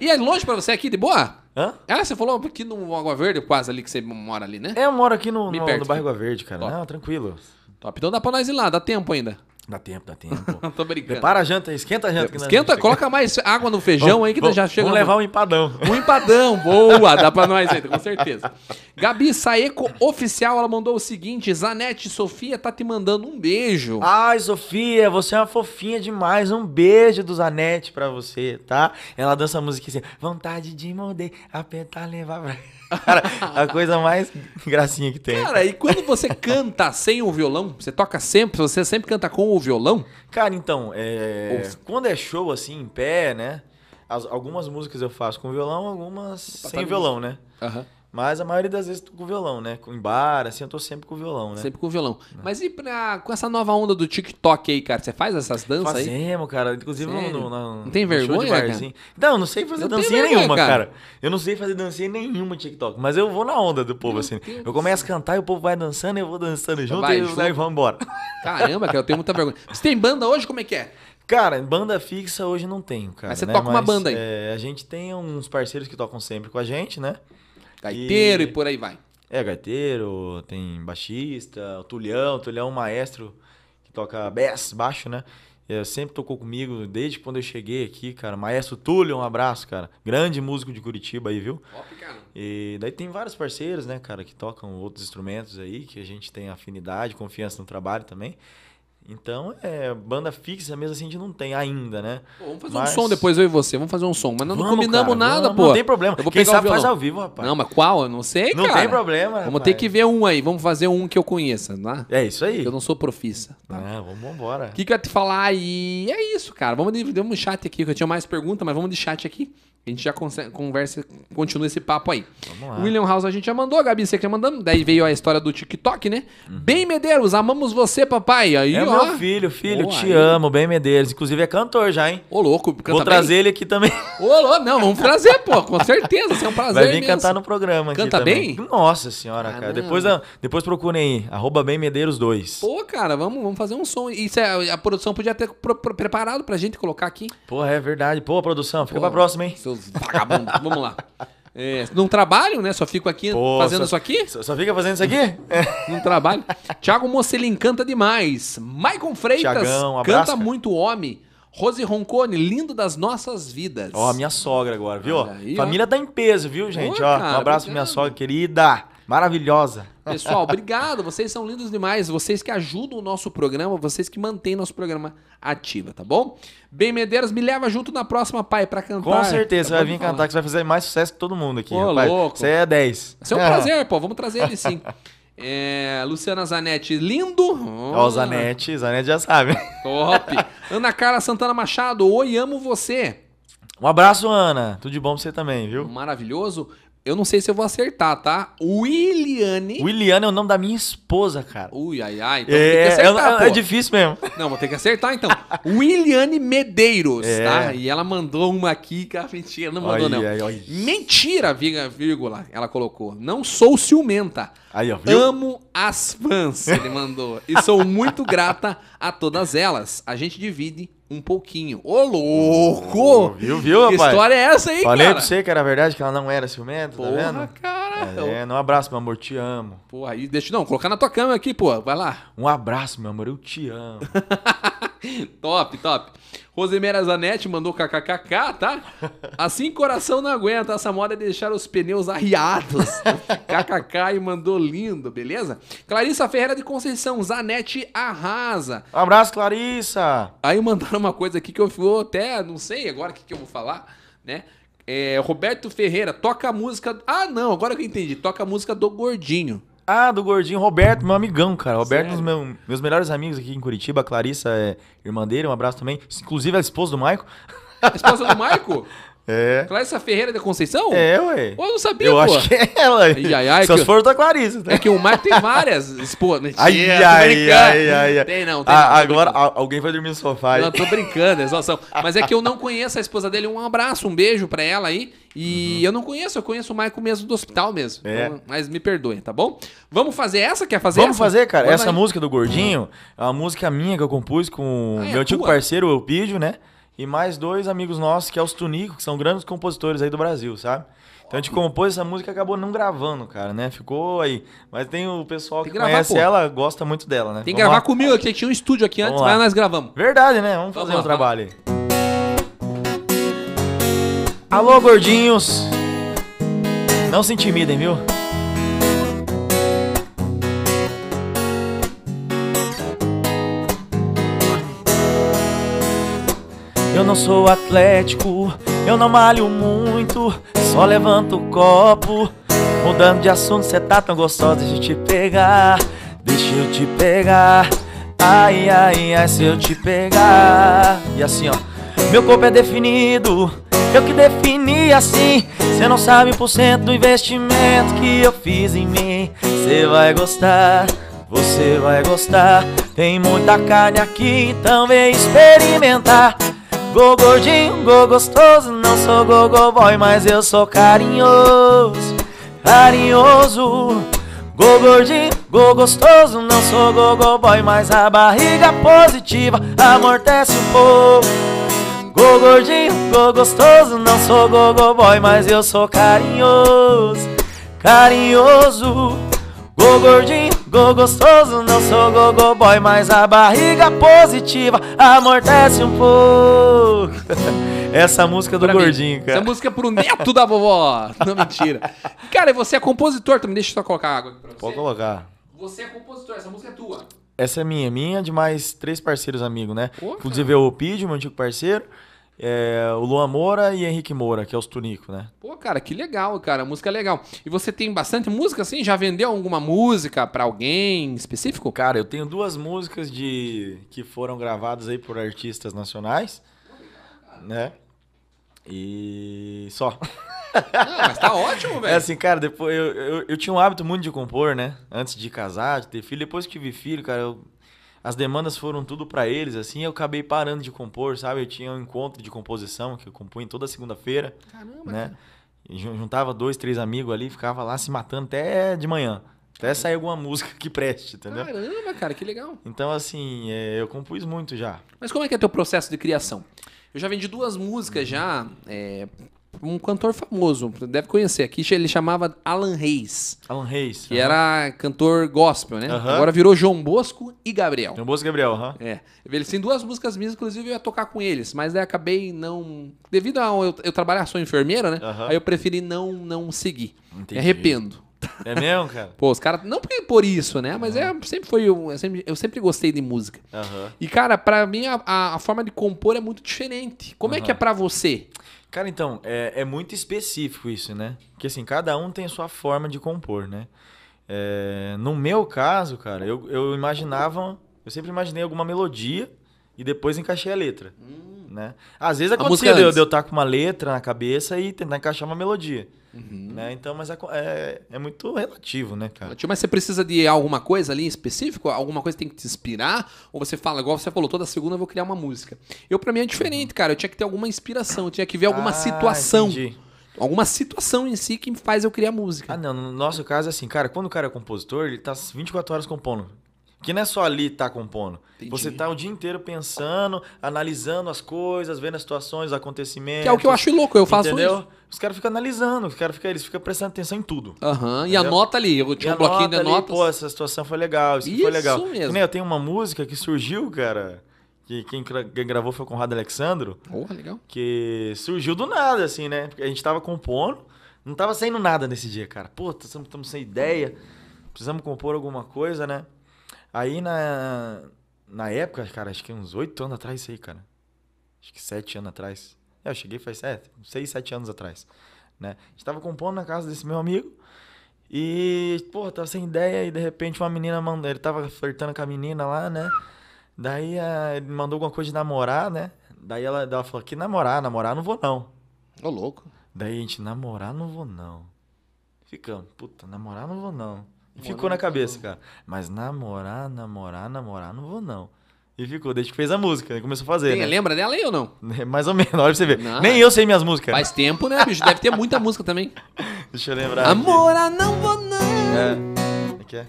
E é longe pra você aqui, de boa? Hã? Ah, você falou aqui no Água Verde, quase ali que você mora ali, né? É, eu moro aqui no, no, perto no bairro. Água Verde, cara. Top. Não, tranquilo. Top. Então dá pra nós ir lá, dá tempo ainda. Dá tempo, dá tempo. tô brincando. Prepara a janta aí, esquenta a janta. Esquenta, coloca mais água no feijão aí que Vamos- já chega. Vamos levar um empadão. Um empadão, boa, dá pra nós aí, com certeza. Gabi Saeco Oficial, ela mandou o seguinte: Zanete Sofia tá te mandando um beijo. Ai, Sofia, você é uma fofinha demais. Um beijo do Zanete pra você, tá? Ela dança a música assim, vontade de morder, apertar, levar pra... Cara, a coisa mais gracinha que tem. Cara, e quando você canta sem o violão, você toca sempre, você sempre canta com o violão? Cara, então, é... Quando é show assim, em pé, né? As- algumas músicas eu faço com violão, algumas sem tá- violão, né? Aham. Mas a maioria das vezes tô com violão, né? Com em bar, assim, eu tô sempre com violão, né? Sempre com violão. Mas e pra, com essa nova onda do TikTok aí, cara? Você faz essas danças aí? Fazemos, cara. Inclusive no, no- no- Não tem vergonha, cara? barzinho. Não, não sei fazer dancinha vergonha, nenhuma, cara. cara. Eu não sei fazer dancinha nenhuma no TikTok. Mas eu vou na onda do povo, Meu assim. Deus Eu começo a cantar e o povo vai dançando, eu vou dançando junto vai e junto. vamos embora. Caramba, cara, eu tenho muita vergonha. Você tem banda hoje? Como é que é? Cara, banda fixa hoje não tenho, cara. Mas você né? toca uma banda aí. é, a gente tem uns parceiros que tocam sempre com a gente, né? Gaiteiro e, E- por aí vai. É, gaiteiro, tem baixista, o Tulhão, o Tulhão é um maestro que toca bass, baixo, né? É, sempre tocou comigo desde quando eu cheguei aqui, cara. Maestro Túlio, um abraço, cara. Grande músico de Curitiba aí, viu? Top, cara. E daí tem vários parceiros, né, cara, que tocam outros instrumentos aí, que a gente tem afinidade, confiança no trabalho também. Então, é, banda fixa mesmo assim a gente não tem ainda, né? Pô, vamos fazer Mas- um som depois, eu e você. Vamos fazer um som. Mas nós não Vamos, combinamos cara, nada, vamos, pô. Não tem problema. Eu vou Quem pegar sabe faz ao vivo, rapaz. Não, mas qual? Eu não sei, Não cara. tem problema, Vamos rapaz. ter que ver um aí. Vamos fazer um que eu conheça, tá? É isso aí. Eu não sou profissa. Tá? É, vamos embora. O que, que eu ia te falar? E é isso, cara. Vamos de, de um chat aqui, que eu tinha mais perguntas, mas vamos de chat aqui. A gente já conversa, continua esse papo aí. Vamos lá. William House a gente já mandou, Gabi, você que já mandando. Daí veio a história do TikTok, né? Bem Medeiros, amamos você, papai. Aí, Uhum. É ó. Meu filho, filho, Boa, te aí. amo, bem Medeiros. Inclusive é cantor já, hein? Ô, louco, canta Vou bem? trazer ele aqui também. Ô, louco, não, vamos trazer, pô, com certeza. Isso é um prazer Vai vir imenso. cantar no programa aqui Canta também. bem? Nossa senhora, Caramba. cara. Depois, depois procurem aí, arroba bem Medeiros 2. Pô, cara, vamos, vamos fazer um som. Isso é, a produção podia ter pro- pro- preparado pra gente colocar aqui. Porra, é verdade. Pô, produção, fica Pô, pra próxima, hein? Seus vagabundos. Vamos lá. É, não trabalham, né? Só fico aqui Pô, fazendo só- isso aqui? Só, só fica fazendo isso aqui? É. Não trabalho. Thiago Moça, ele encanta demais. Maicon Freitas, Thiagão, um abraço, canta muito homem. Rose Roncone, lindo das nossas vidas. Ó, a minha sogra agora, viu? Aí, ó. Família tá em peso, viu, gente? Pô, ó, cara, um abraço pra minha sogra querida. Maravilhosa. Pessoal, obrigado. Vocês são lindos demais. Vocês que ajudam o nosso programa, vocês que mantêm nosso programa ativo, tá bom? Bem Medeiros, me leva junto na próxima, pai, pra cantar. Com certeza, você vai vir falar. cantar, que você vai fazer mais sucesso que todo mundo aqui. Ô, rapaz. louco. Você é 10. Vai ser um prazer, pô. Vamos trazer ele sim. É, Luciana Zanetti, lindo. Ó, o Zanetti, Zanetti já sabe. Top. Ana Carla Santana Machado, oi, amo você. Um abraço, Ana. Tudo de bom pra você também, viu? Maravilhoso. Eu não sei se eu vou acertar, tá? Williane. Williana é o nome da minha esposa, cara. Ui, ai, ai. Então É, que é, acertar, é pô. difícil mesmo. Não, vou ter que acertar então. Williane Medeiros, É. tá? E ela mandou uma aqui, cara, mentira, não mandou Olha, não. aí, olha. Mentira, vírgula, vírgula, ela colocou. Não sou ciumenta. Aí, ó, viu? Amo as fãs, ele mandou. E sou muito grata a todas elas. A gente divide um pouquinho. Ô, louco! Viu, viu, Que rapaz? história é essa aí, Falei cara? pra você que era verdade, que ela não era ciumenta, tá Porra, vendo? caralho. É, um abraço, meu amor, te amo. Pô, aí deixa. Não, colocar na tua cama aqui, pô. Vai lá. Um abraço, meu amor, eu te amo. top, top. Rosemera Zanetti mandou kkkk, tá? Assim coração não aguenta, essa moda é deixar os pneus arriados. kkk e mandou lindo, beleza? Clarissa Ferreira de Conceição, Zanetti arrasa. Um abraço, Clarissa. Aí mandaram uma coisa aqui que eu vou até, não sei agora o que, que eu vou falar, né? É, Roberto Ferreira, toca a música. Ah, não, agora que eu entendi. Toca a música do Gordinho. Ah, do Gordinho, Roberto, meu amigão, cara. Roberto, é um dos meu, meus melhores amigos aqui em Curitiba. A Clarissa é irmã dele, um abraço também. Inclusive, a esposa do Maico. A esposa do Maico? É. Clarissa Ferreira da Conceição? É, ué. Pô, eu não sabia, Eu pô. acho que é ela. Ai, ai, ai, Se que- for da Clarissa. Tá? É que o Maico tem várias esposas. Ai, Mentira, ai, ai, ai, ai. Tem não, tem Ah, não, agora brincando. a- alguém vai dormir no sofá. Não, tô brincando, é zoação. Mas é que eu não conheço a esposa dele. Um abraço, um beijo pra ela aí. E eu não conheço, eu conheço o Maico mesmo do hospital mesmo. Uhum. É. Então, mas me perdoem, tá bom? Vamos fazer essa? Quer fazer Vamos essa? fazer, cara. Manda Essa aí. música do Gordinho é uma música minha que eu compus com Ah, é meu antigo tua? parceiro, o Elpidio, né? E mais dois amigos nossos, que é os Tunico, que são grandes compositores aí do Brasil, sabe? Então a gente compôs essa música e acabou não gravando, cara, né? Ficou aí. Mas tem o pessoal Tem que que gravar, conhece pô. ela, gosta muito dela, né? Tem que Vamos gravar lá? comigo aqui. Tinha um estúdio aqui antes, Vamos lá. mas nós gravamos. Verdade, né? Vamos fazer Vamos lá, o trabalho aí. Alô, gordinhos! Não se intimidem, viu? Eu não sou atlético, eu não malho muito, só levanto o copo. Mudando de assunto, cê tá tão gostosa de te pegar. Deixa eu te pegar. Ai, ai, ai, se eu te pegar. E assim, ó. Meu corpo é definido, eu que defini assim. Cê não sabe o porcento do investimento que eu fiz em mim. Cê vai gostar, você vai gostar. Tem muita carne aqui, então vem experimentar. Go gordinho, go gostoso, não sou gogo boy, mas eu sou carinhoso, carinhoso. Go gordinho, go gostoso, não sou gogo boy, mas a barriga positiva amortece um pouco. Go gordinho, go gostoso, não sou gogo boy, mas eu sou carinhoso, carinhoso. Go gordinho, go gostoso, não sou gogo boy, mas a barriga positiva amortece um pouco. Essa música do Pra mim. gordinho, cara. Essa música é pro neto da vovó. Não, mentira. Cara, e você é compositor também. Deixa eu só colocar água aqui pra você. Pode colocar. Você é compositor, essa música é tua. Essa é minha, minha de mais três parceiros amigos, né? Pô, Inclusive é o Opídio, meu antigo parceiro, é, o Luan Moura e Henrique Moura, que é os Tunico, né? Pô, cara, que legal, cara. A música é legal. E você tem bastante música assim? Já vendeu alguma música pra alguém específico? Cara, eu tenho duas músicas de que foram gravadas aí por artistas nacionais, né? E só. Ah, mas tá ótimo, É velho. assim, cara, depois eu, eu, eu tinha um hábito muito de compor, né? Antes de casar, de ter filho. Depois que tive filho, cara, eu- as demandas foram tudo pra eles, assim, eu acabei parando de compor, sabe? Eu tinha um encontro de composição que eu compunha toda segunda-feira, Caramba, né? E jun- juntava dois, três amigos ali, ficava lá se matando até de manhã. Até sair alguma música que preste, entendeu? Caramba, cara, que legal. Então, assim, é, eu compus muito já. Mas como é que é teu processo de criação? Eu já vendi duas músicas já, é, um cantor famoso, deve conhecer aqui, ele chamava Alan Reis, Alan Reis. que era cantor gospel, né? Agora virou João Bosco e Gabriel. João Bosco e Gabriel, aham. É, eles têm duas músicas minhas, inclusive eu ia tocar com eles, mas daí acabei não. Devido a eu, eu trabalhar, sou enfermeira, né? Aí eu preferi não, não seguir. Me Entendi. arrependo. É mesmo, cara? Pô, os caras. Não porque por isso, né? Mas é, sempre foi. Eu sempre, eu sempre gostei de música. Aham. E, cara, pra mim a, a- a forma de compor é muito diferente. Como é que é pra você? Cara, então, é, é muito específico isso, né? Porque assim, cada um tem a sua forma de compor, né? É, no meu caso, cara, eu, eu imaginava, eu sempre imaginei alguma melodia e depois encaixei a letra, né? Às vezes. A acontecia música de de eu estar com uma letra na cabeça e tentar encaixar uma melodia, Uhum. né? Então, mas é, é muito relativo, né, cara? Mas você precisa de alguma coisa ali em específico? Alguma coisa tem que te inspirar? Ou você fala, igual você falou, toda segunda eu vou criar uma música. Eu, pra mim, é diferente, cara. Eu tinha que ter alguma inspiração, eu tinha que ver alguma Ah, situação. entendi. Alguma situação em si que me faz eu criar música. Ah, não, no nosso caso é assim, cara, quando o cara é compositor, ele tá 24 horas compondo. Porque não é só ali estar tá compondo. Entendi. Você tá o dia inteiro pensando, analisando as coisas, vendo as situações, os acontecimentos. Que é o que eu acho louco, eu faço entendeu? isso. Os caras ficam analisando, os caras ficam, eles ficam prestando atenção em tudo. Aham, e Entendeu? anota ali. Eu tinha E um bloquinho de ali, notas. Pô, essa situação foi legal, isso, Isso foi legal. mesmo. Que nem eu tenho uma música que surgiu, cara, que quem gravou foi o Conrado Alexandro, Porra, legal. que surgiu do nada, assim, né? Porque a gente tava compondo, não tava saindo nada nesse dia, cara. Pô, estamos sem ideia, precisamos compor alguma coisa, né? Aí na, na época, cara, acho que uns oito anos atrás isso aí, cara. Acho que sete anos atrás. É, eu cheguei faz sete, seis, sete anos atrás, né? A gente tava compondo na casa desse meu amigo e, pô, tava sem ideia e de repente uma menina mandou, ele tava flertando com a menina lá, né? Daí eh, ele mandou alguma coisa de namorar, né? Daí ela, ela falou, que namorar, namorar não vou não. Ô, louco. Daí a gente, namorar não vou não. Ficamos, puta, namorar não vou não. E Namorar ficou na cabeça, cara. Mas namorar, namorar, namorar não vou não. E ficou, desde que fez a música, ele começou a fazer, Tem, né? lembra dela aí ou não? Mais ou menos, olha pra você ver. Não. Nem eu sei minhas músicas. Faz tempo, né, bicho? Deve ter muita música também. Deixa eu lembrar. aqui. Amor, ah, não vou não. É. Como é é?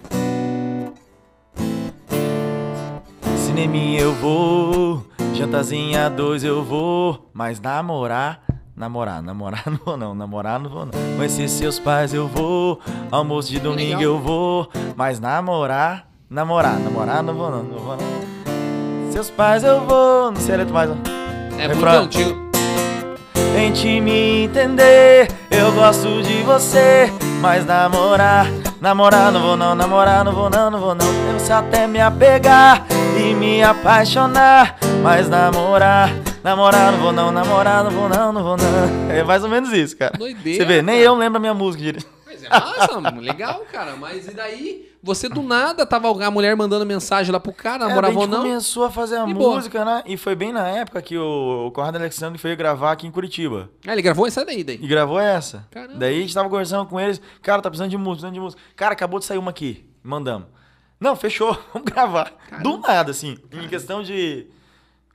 Cineminha eu vou, jantazinha dois eu vou, mas namorar, namorar, namorar não vou não, namorar não vou não. Conhecer seus pais eu vou, almoço de domingo eu vou, mas namorar, namorar, namorar não vou não, não vou não. Seus pais eu vou, não sei letra mais não. É Refrão. antigo. Tente me entender, eu gosto de você, mas namorar, namorar não vou não, namorar não vou não, não vou não. Eu sei até me apegar e me apaixonar, mas namorar, namorar não vou não, namorar não vou não, não vou não. É mais ou menos isso, cara. Doideira, Você vê, nem cara. eu lembro a minha música direito. Mas é massa, legal, cara. Mas e daí? Você do nada tava a mulher mandando mensagem lá pro cara, É, namorava a ou não? começou a fazer a E boa. música, né? E foi bem na época que o, o Conrado Alexandre foi gravar aqui em Curitiba. Ah, ele gravou essa daí, daí. E gravou essa. Caramba. Daí a gente tava conversando com eles. Cara, tá precisando de música, precisando de música. Cara, acabou de sair uma aqui. Mandamos. Não, fechou. Vamos gravar. Caramba. Do nada, assim. Em questão de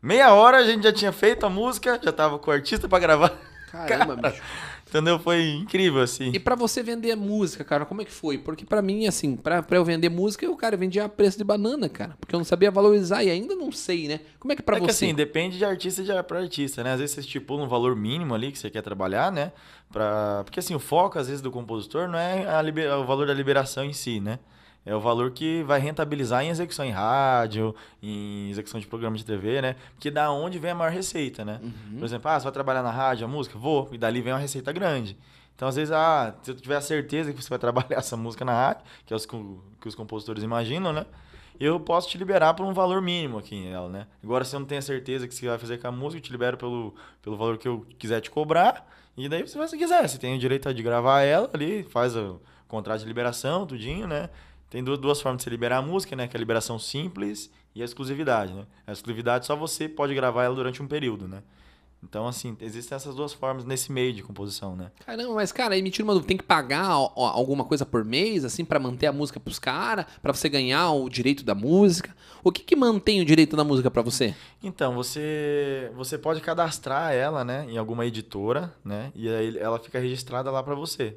meia hora a gente já tinha feito a música, já tava com o artista pra gravar. Caramba, Cara, bicho. Entendeu? Foi incrível, assim. E pra você vender música, cara, como é que foi? Porque pra mim, assim, pra, pra eu vender música, eu, cara, vendia a preço de banana, cara. Porque eu não sabia valorizar e ainda não sei, né? Como é que pra é você? que assim, depende de artista de pra artista, né? Às vezes você estipula um valor mínimo ali que você quer trabalhar, né? Pra... Porque assim, o foco, às vezes, do compositor não é a liber- o valor da liberação em si, né? É o valor que vai rentabilizar em execução em rádio, em execução de programa de TV, né? Porque da onde vem a maior receita, né? Uhum. Por exemplo, ah, você vai trabalhar na rádio, a música? Vou. E dali vem uma receita grande. Então, às vezes, ah, se eu tiver a certeza que você vai trabalhar essa música na rádio, que é os que os compositores imaginam, né? Eu posso te liberar por um valor mínimo aqui nela, né? Agora, se eu não tenho a certeza que você vai fazer com a música, eu te libero pelo, pelo valor que eu quiser te cobrar. E daí você faz o que quiser. Você tem o direito de gravar ela ali, faz o contrato de liberação, tudinho, né? Tem du- duas formas de você liberar a música, né? Que é a liberação simples e a exclusividade, né? A exclusividade só você pode gravar ela durante um período, né? Então, assim, existem essas duas formas nesse meio de composição, né? Caramba, mas, cara, aí me tira uma dúvida. Tem que pagar ó, alguma coisa por mês, assim, pra manter a música pros caras? Pra você ganhar o direito da música? O que que mantém o direito da música pra você? Então, você você pode cadastrar ela, né, em alguma editora, né? E aí ela fica registrada lá para você,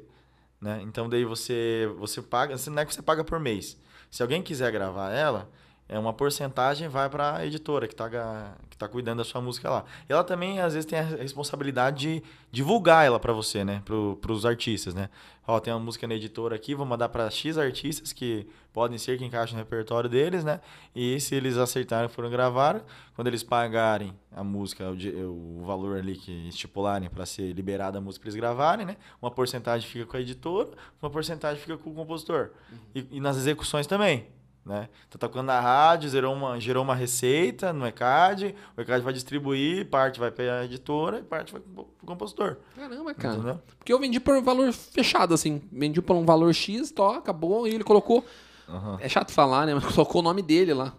né? Então daí você você paga, não é que você paga por mês. Se alguém quiser gravar ela, é uma porcentagem vai para a editora que tá ga- que tá cuidando da sua música lá. E ela também às vezes tem a responsabilidade de divulgar ela para você, né, para os artistas, né? Ó, tem uma música na editora aqui, vou mandar para X artistas que podem ser que encaixem no repertório deles, né? E se eles acertarem forem gravar, quando eles pagarem a música, o, o valor ali que estipularem para ser liberada a música para eles gravarem, né? Uma porcentagem fica com a editora, uma porcentagem fica com o compositor. E, e nas execuções também. Né? Tá tocando na rádio, gerou uma, gerou uma receita no ECAD, o ECAD vai distribuir, parte vai para a editora e parte vai para o compositor. Caramba, cara. Entendeu? Porque eu vendi por valor fechado, assim. Vendi por um valor X, tó, acabou, e ele colocou. Aham. É chato falar, né? Mas colocou o nome dele lá.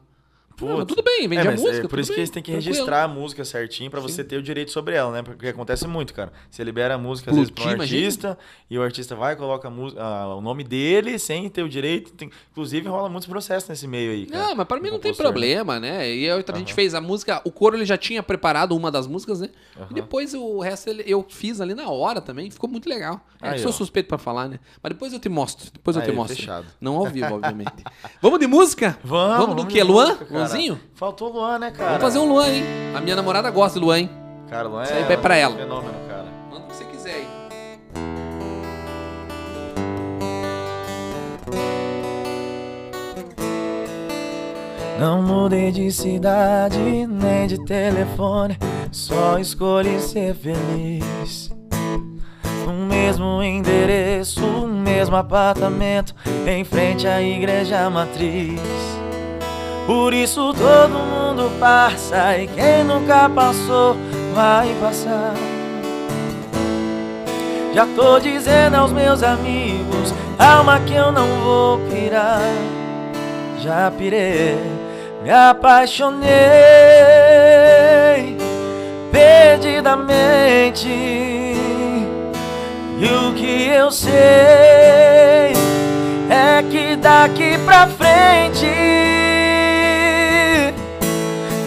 Não, tudo bem, vende É, a mas música. é por isso que bem, eles têm que tranquilo. registrar a música certinho pra você ter o direito sobre ela, né? Porque acontece muito, cara. Você libera a música às Por vezes um imagina. artista e o artista vai e coloca a música- ah, o nome dele sem ter o direito. Tem- inclusive rola muitos processos nesse meio aí, cara. Não, mas pra mim não tem né? problema, né? E a outra a gente fez a música, o coro ele já tinha preparado uma das músicas, né? E Aham. depois o resto ele- eu fiz ali na hora também, ficou muito legal. É, Aí, sou ó. suspeito pra falar, né? Mas depois eu te mostro, depois eu te Aí, mostro. fechado. Não ao vivo, obviamente. vamos de música? Vamos, Vamos do que? Luan? música. Luanzinho? Faltou o Luan, né, cara? Vamos fazer um Luan, hein? A minha namorada gosta de Luan, hein? Cara, Luan Isso é aí vai pra um ela. fenômeno, cara. Manda o que você quiser aí. Não mudei de cidade nem de telefone, só escolhi ser feliz. O mesmo endereço, o mesmo apartamento, em frente à igreja matriz. Por isso todo mundo passa e quem nunca passou vai passar. Já tô dizendo aos meus amigos, calma que eu não vou pirar. Já pirei, me apaixonei perdidamente. E o que eu sei é que daqui pra frente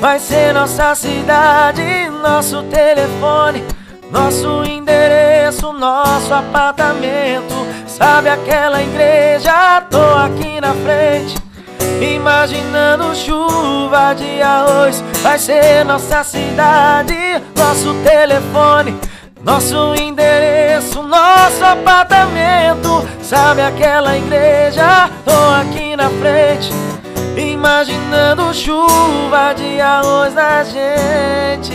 vai ser nossa cidade, nosso telefone, nosso endereço, nosso apartamento. Sabe aquela igreja? Tô aqui na frente. Imaginando chuva de arroz, vai ser nossa cidade, nosso telefone, nosso endereço, nosso apartamento. Sabe aquela igreja? Tô aqui na frente, imaginando chuva de arroz na gente.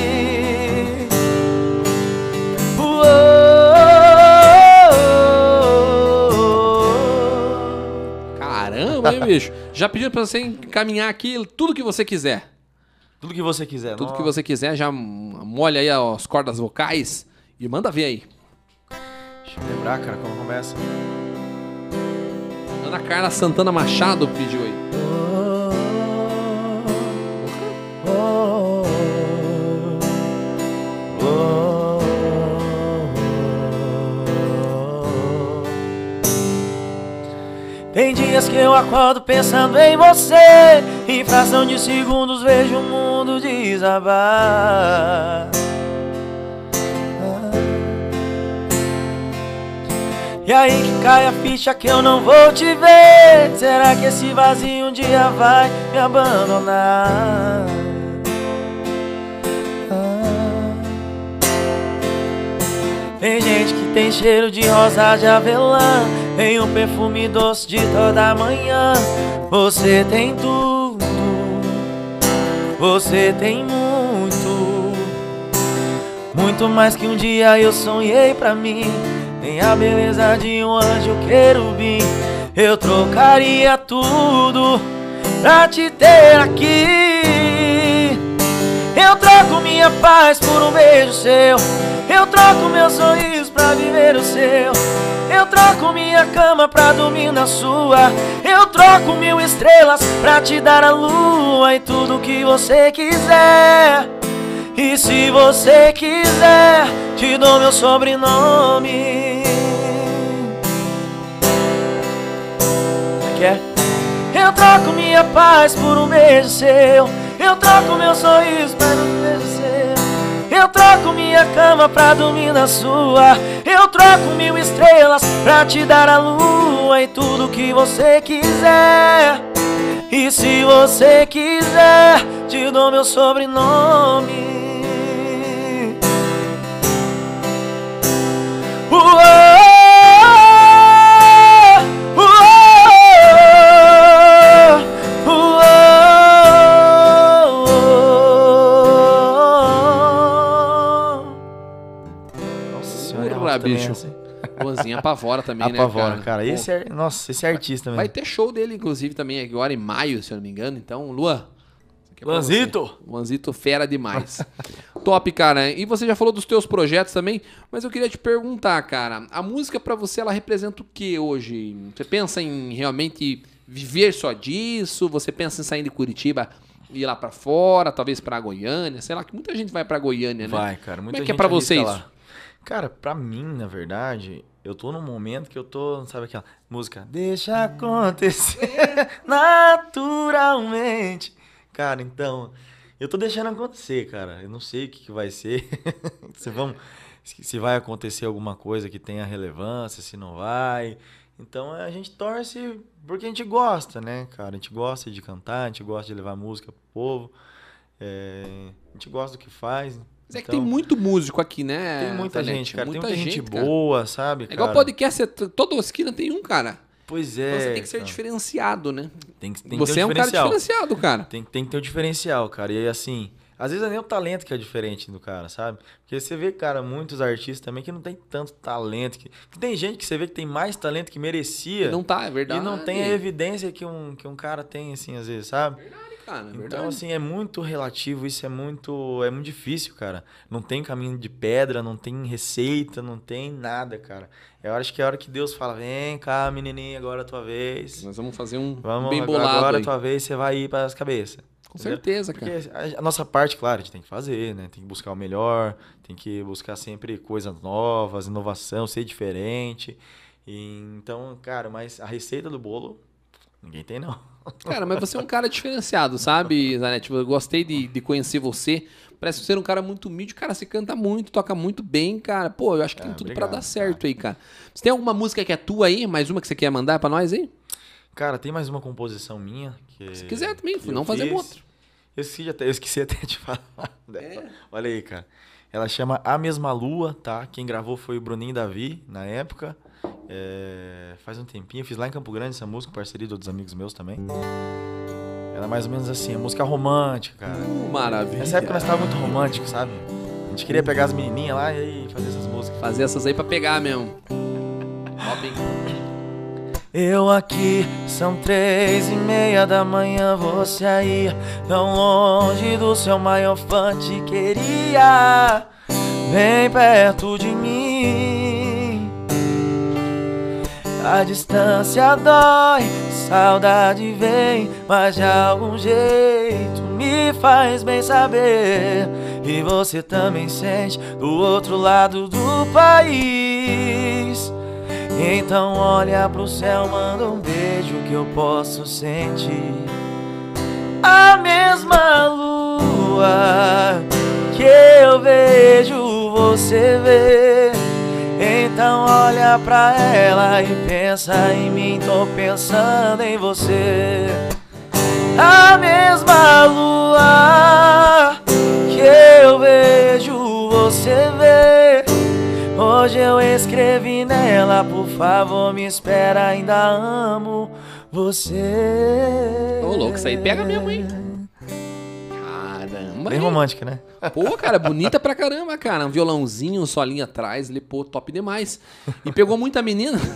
Uou. Caramba, hein, bicho? Já pediu pra você encaminhar aqui tudo que você quiser. Tudo que você quiser, Tudo não- que você quiser, já molha aí as cordas vocais e manda ver aí. Deixa eu lembrar, cara, como começa. Ana Carla Santana Machado pediu aí. Dias que eu acordo pensando em você Em fração de segundos vejo o mundo desabar E aí que cai a ficha que eu não vou te ver Será que esse vazio um dia vai me abandonar? Tem gente que tem cheiro de rosa de avelã Tem um perfume doce de toda manhã. Você tem tudo. Você tem muito. Muito mais que um dia eu sonhei pra mim. Tem a beleza de um anjo querubim. Eu trocaria tudo Pra te ter aqui. Eu troco minha paz por um beijo seu. Eu troco meu sorriso pra viver o seu Eu troco minha cama pra dormir na sua. Eu troco mil estrelas pra te dar a lua E tudo que você quiser. E se você quiser Te dou meu sobrenome. É que é? Eu troco minha paz por um beijo seu. Eu troco meu sorriso por um beijo seu Eu troco minha cama pra dormir na sua. Eu troco mil estrelas pra te dar a lua E tudo que você quiser. E se você quiser Te dou meu sobrenome. Uou, é também bicho. hein? Luanzinho apavora também, né, Apavora, cara? cara. Esse é, nossa, esse é artista mesmo. Vai ter show dele, inclusive, também agora em maio, se eu não me engano. Então, Luan. isso é Luanzito. Luanzito fera demais. Top, cara. E você já falou dos teus projetos também, mas eu queria te perguntar, cara, a música pra você ela representa o que hoje? Você pensa em realmente viver só disso? Você pensa em sair de Curitiba ir lá pra fora, talvez pra Goiânia, sei lá, que muita gente vai pra Goiânia, né? Vai, cara. Muita Como é que é gente pra você lá. Cara, pra mim, na verdade, eu tô num momento que eu tô, sabe aquela música? Deixa acontecer naturalmente. Cara, então, eu tô deixando acontecer, cara. Eu não sei o que, que vai ser. se, vamos, se vai acontecer alguma coisa que tenha relevância, se não vai. Então a gente torce porque a gente gosta, né, cara? A gente gosta de cantar, a gente gosta de levar música pro povo. É, a gente gosta do que faz. Mas é que Então, tem muito músico aqui, né? tem muita gente, cara. Muita tem muita gente, cara. boa, sabe? É igual cara? podcast, é toda esquina tem um, cara. Pois é. Então você tem que ser cara. diferenciado, né? Tem que, tem que você ter é um um cara diferenciado, cara. Tem, tem que ter um diferencial, cara. E aí, assim, às vezes é nem o talento que é diferente do cara, sabe? Porque você vê, cara, muitos artistas também que não tem tanto talento. Que, que tem gente que você vê que tem mais talento que merecia. Não tá, é verdade. e não tem a evidência que um, que um cara tem, assim, às vezes, sabe? Verdade, cara, é verdade. Então, assim, é muito relativo, isso é muito, é muito difícil, cara. Não tem caminho de pedra, não tem receita, não tem nada, cara. Eu acho que é a hora que Deus fala, vem cá, menininha, agora é a tua vez. Nós vamos fazer um Vamos, bem bolado agora é a tua vez, você vai ir para as cabeças. Com certeza, cara. Porque a, a nossa parte, claro, a gente tem que fazer, né? Tem que buscar o melhor, tem que buscar sempre coisas novas, inovação, ser diferente. E, então, cara, mas a receita do bolo, ninguém tem, não. Cara, mas você é um cara diferenciado, sabe, Zanetti? Eu gostei de, de conhecer você. Parece ser um cara muito humilde. Cara, você canta muito, toca muito bem, cara. Pô, eu acho que tem Ah, tudo pra obrigado, dar certo aí, cara. Você tem alguma música que é tua aí? Mais uma que você quer mandar pra nós aí? Cara, tem mais uma composição minha. Que, Se quiser também, não fiz. outra. Eu esqueci, até, eu esqueci até de falar dela. É? Olha aí, cara. Ela chama A Mesma Lua, tá? Quem gravou foi o Bruninho Davi, na época. É, faz um tempinho. Eu fiz lá em Campo Grande essa música, parceria de outros amigos meus também. Ela é mais ou menos assim, é música romântica, cara. Uh, maravilha. Nessa época nós tava muito romântico, sabe? A gente queria pegar as menininhas lá e fazer essas músicas. Fazer essas aí pra pegar mesmo. Robin. Eu aqui, são três e meia da manhã, você aí, tão longe do seu maior fã, te queria bem perto de mim. A distância dói, saudade vem, mas de algum jeito me faz bem saber. E você também sente do outro lado do país. Então olha pro céu, manda um beijo que eu posso sentir. A mesma lua que eu vejo, você vê. Então olha pra ela e pensa em mim, tô pensando em você. A mesma lua que eu vejo, você vê. Hoje eu escrevi nela, por favor, me espera, ainda amo você. Ô, louco, isso aí pega mesmo, hein? Caramba. Bem romântica, né? Pô, cara, bonita pra caramba, cara. Um violãozinho, um solinho atrás, ele, pô, top demais. E pegou muita menina.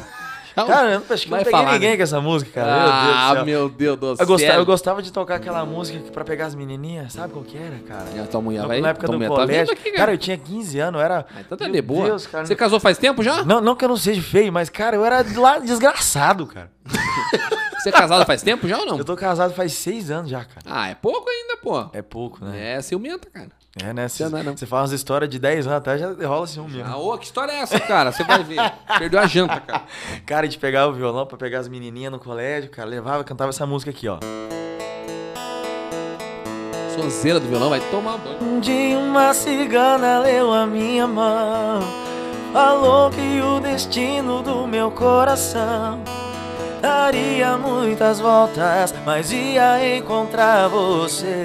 Já- Cara, eu acho que Vai não peguei falar, ninguém né? com essa música, cara. ah, meu Deus do meu Deus céu. do Eu gostava, céu. eu gostava de tocar aquela música pra pegar as menininhas, sabe qual que era, cara? E a tua mulher Na- vai. Na época do mulher colégio. Tá aqui, cara. eu tinha 15 anos, eu era. Ah, então tá Meu de boa. Deus, cara. Você casou faz tempo já? Não, não que eu não seja feio, mas, cara, eu era lá desgraçado, cara. Você é casado faz tempo já ou não? Eu tô casado faz seis anos já, cara. Ah, é pouco ainda, pô. É pouco, né? É, ciumenta, cara. É, né? Você não é, não. você fala umas histórias de 10 anos até, já rola assim um mesmo. Ah, ô, que história é essa, cara? Você vai ver. Perdeu a janta, cara. Cara, de pegar o violão pra pegar as menininhas no colégio, cara, levava, cantava essa música aqui, ó. Sonzeira do violão vai tomar banho. Um dia uma cigana leu a minha mão Falou que o destino do meu coração Daria muitas voltas, mas ia encontrar você.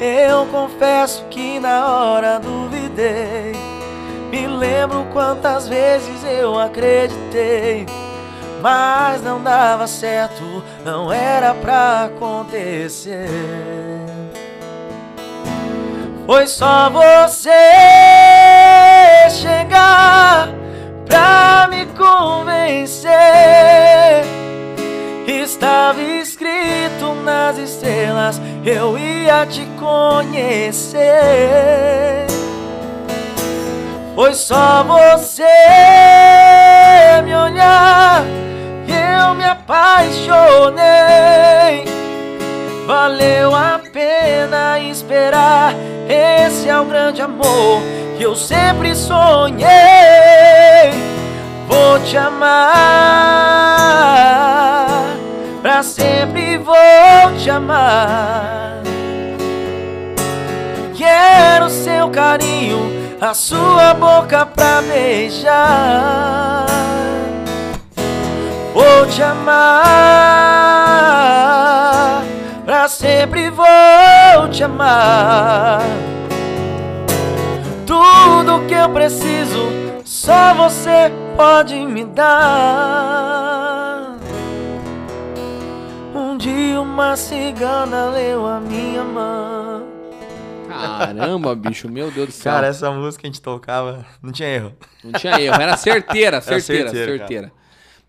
Eu confesso que na hora duvidei. Me lembro quantas vezes eu acreditei mas não dava certo, não era pra acontecer. Foi só você chegar pra me convencer. Estava escrito nas estrelas, eu ia te conhecer. Foi só você me olhar eu me apaixonei. Valeu a pena esperar. Esse é o grande amor que eu sempre sonhei. Vou te amar, pra sempre vou te amar. Quero seu carinho, a sua boca pra beijar. Vou te amar, pra sempre vou te amar. Tudo que eu preciso, só você pode me dar. Um dia uma cigana leu a minha mão. Caramba, bicho, meu Deus do céu. Cara, essa música a gente tocava, não tinha erro. Não tinha erro, era certeira, certeira, certeira, certeira.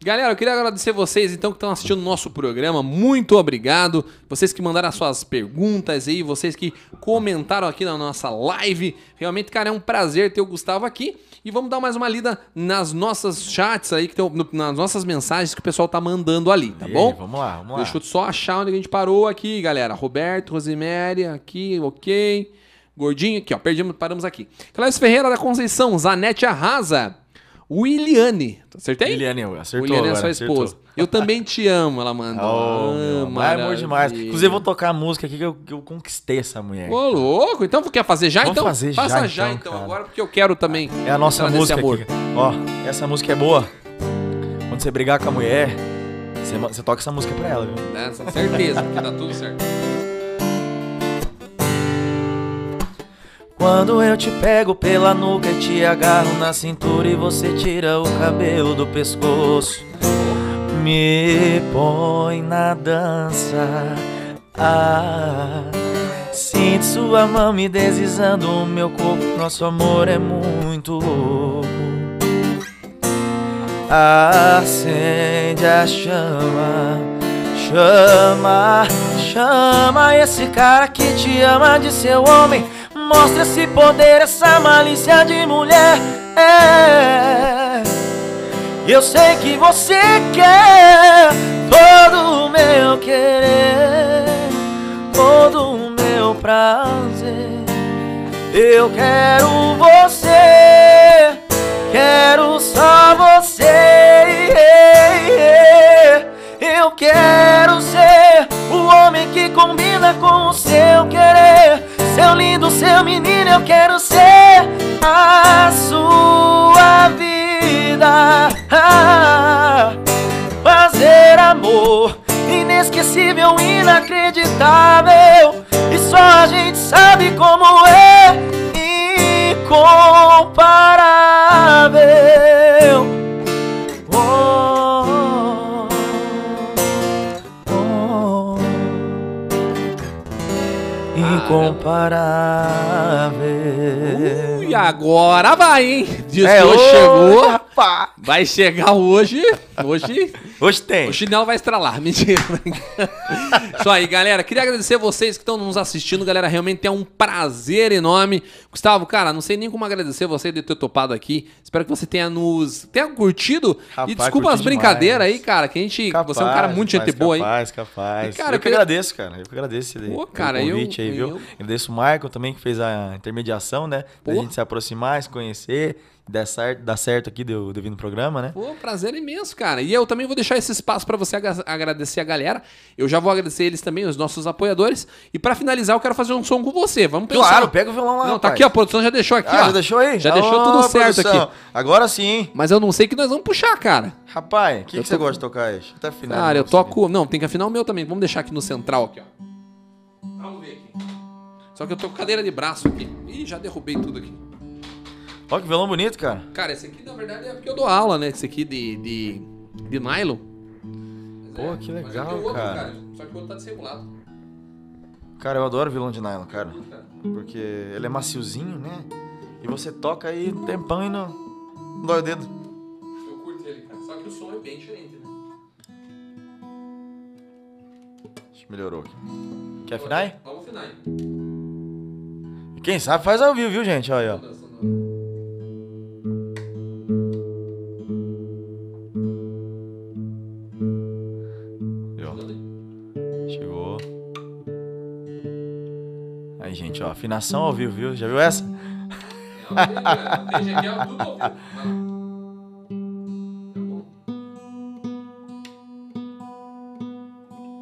Galera, eu queria agradecer vocês então que estão assistindo o nosso programa. Muito obrigado. Vocês que mandaram as suas perguntas aí, vocês que comentaram aqui na nossa live. Realmente, cara, é um prazer ter o Gustavo aqui. E vamos dar mais uma lida nas nossas chats aí, que tem, nas nossas mensagens que o pessoal tá mandando ali, tá E aí, bom? vamos lá, vamos lá. Deixa eu só achar onde a gente parou aqui, galera. Roberto, Rosemary, aqui, ok. Gordinho, aqui, ó. Perdemos, paramos aqui. Clécio Ferreira da Conceição, Zanete Arrasa. Williane. Acertei? Liliane, acertou Williane é sua acertou. esposa. Eu também te amo, ela mandou. Oh, Ah, mas é amor demais. Inclusive, eu vou tocar a música aqui que eu, que eu conquistei essa mulher. Ô, louco. Então, quer fazer já? Vamos então, fazer já, Faça já, então, então, agora, porque eu quero também. É a nossa música amor. aqui. Ó, essa música é boa. Quando você brigar com a mulher, você, você toca essa música pra ela, viu? Né? Certeza, porque dá tudo certo. Quando eu te pego pela nuca e te agarro na cintura e você tira o cabelo do pescoço, me põe na dança. Ah, sinto sua mão me deslizando o meu corpo, nosso amor é muito louco. Acende a chama, chama, chama esse cara que te ama de seu homem. Mostra esse poder, essa malícia de mulher. É. Eu sei que você quer todo o meu querer, todo o meu prazer. Eu quero você, quero só você. Eu quero ser o homem que combina com o seu querer. Seu lindo, seu menino, eu quero ser a sua vida. Fazer amor inesquecível, inacreditável. E só a gente sabe como é incomparável. Incomparável. E agora vai, hein? Diz É hoje, chegou. Rapaz. Vai chegar hoje. Hoje Hoje tem. o chinelo vai estralar. Mentira. Isso aí, galera. Queria agradecer vocês que estão nos assistindo. Galera, realmente é um prazer enorme. Gustavo, cara, não sei nem como agradecer você de ter topado aqui. Espero que você tenha nos tenha curtido. Rapaz, e desculpa curti as brincadeiras demais. aí, cara. Que a gente. você é um cara muito gente boa aí. Capaz, capaz. E, cara, eu eu que queria- agradeço, cara. Eu que agradeço esse Pô, cara, eu- convite aí, viu? eu- Agradeço o Michael também, que fez a intermediação, né? Da Pô. gente se aproximar, se conhecer, dar certo, dar certo aqui do, do vir no programa, né? Pô, prazer imenso, cara. E eu também vou deixar esse espaço pra você aga- agradecer a galera. Eu já vou agradecer eles também, os nossos apoiadores. E pra finalizar, eu quero fazer um som com você. Vamos pensar. Claro, pega o violão lá, Não, tá aqui, ó, a produção já deixou aqui, Ah, ó. já deixou aí? Já deixou Ô, tudo certo produção. aqui. Agora sim? Mas eu não sei que nós vamos puxar, cara. Rapaz, o que, Eu que você gosta de tocar eu até afinar. Cara, de eu toco. Não, tem que afinar o meu também. Vamos deixar aqui no central aqui, ó. Vamos ver aqui. Só que eu tô com cadeira de braço aqui. Ih, já derrubei tudo aqui. Ó, que violão bonito, cara. Cara, esse aqui na verdade é porque eu dou aula, né? Esse aqui de. de, de nylon. Pô, Mas que é- legal, outro, cara. Só que o outro tá desregulado. Cara, eu adoro violão de nylon, cara. Porque ele é maciozinho, né? E você toca aí um tempão e não, não dói o dedo. Eu curto ele, cara. Só que o som é bem diferente, né? Acho que melhorou aqui. Quer afinar aí? Vamos afinar aí. E quem sabe faz ao vivo, viu, gente? Olha aí, ó. Ó, afinação ao vivo, viu? Já viu essa? Tá bom.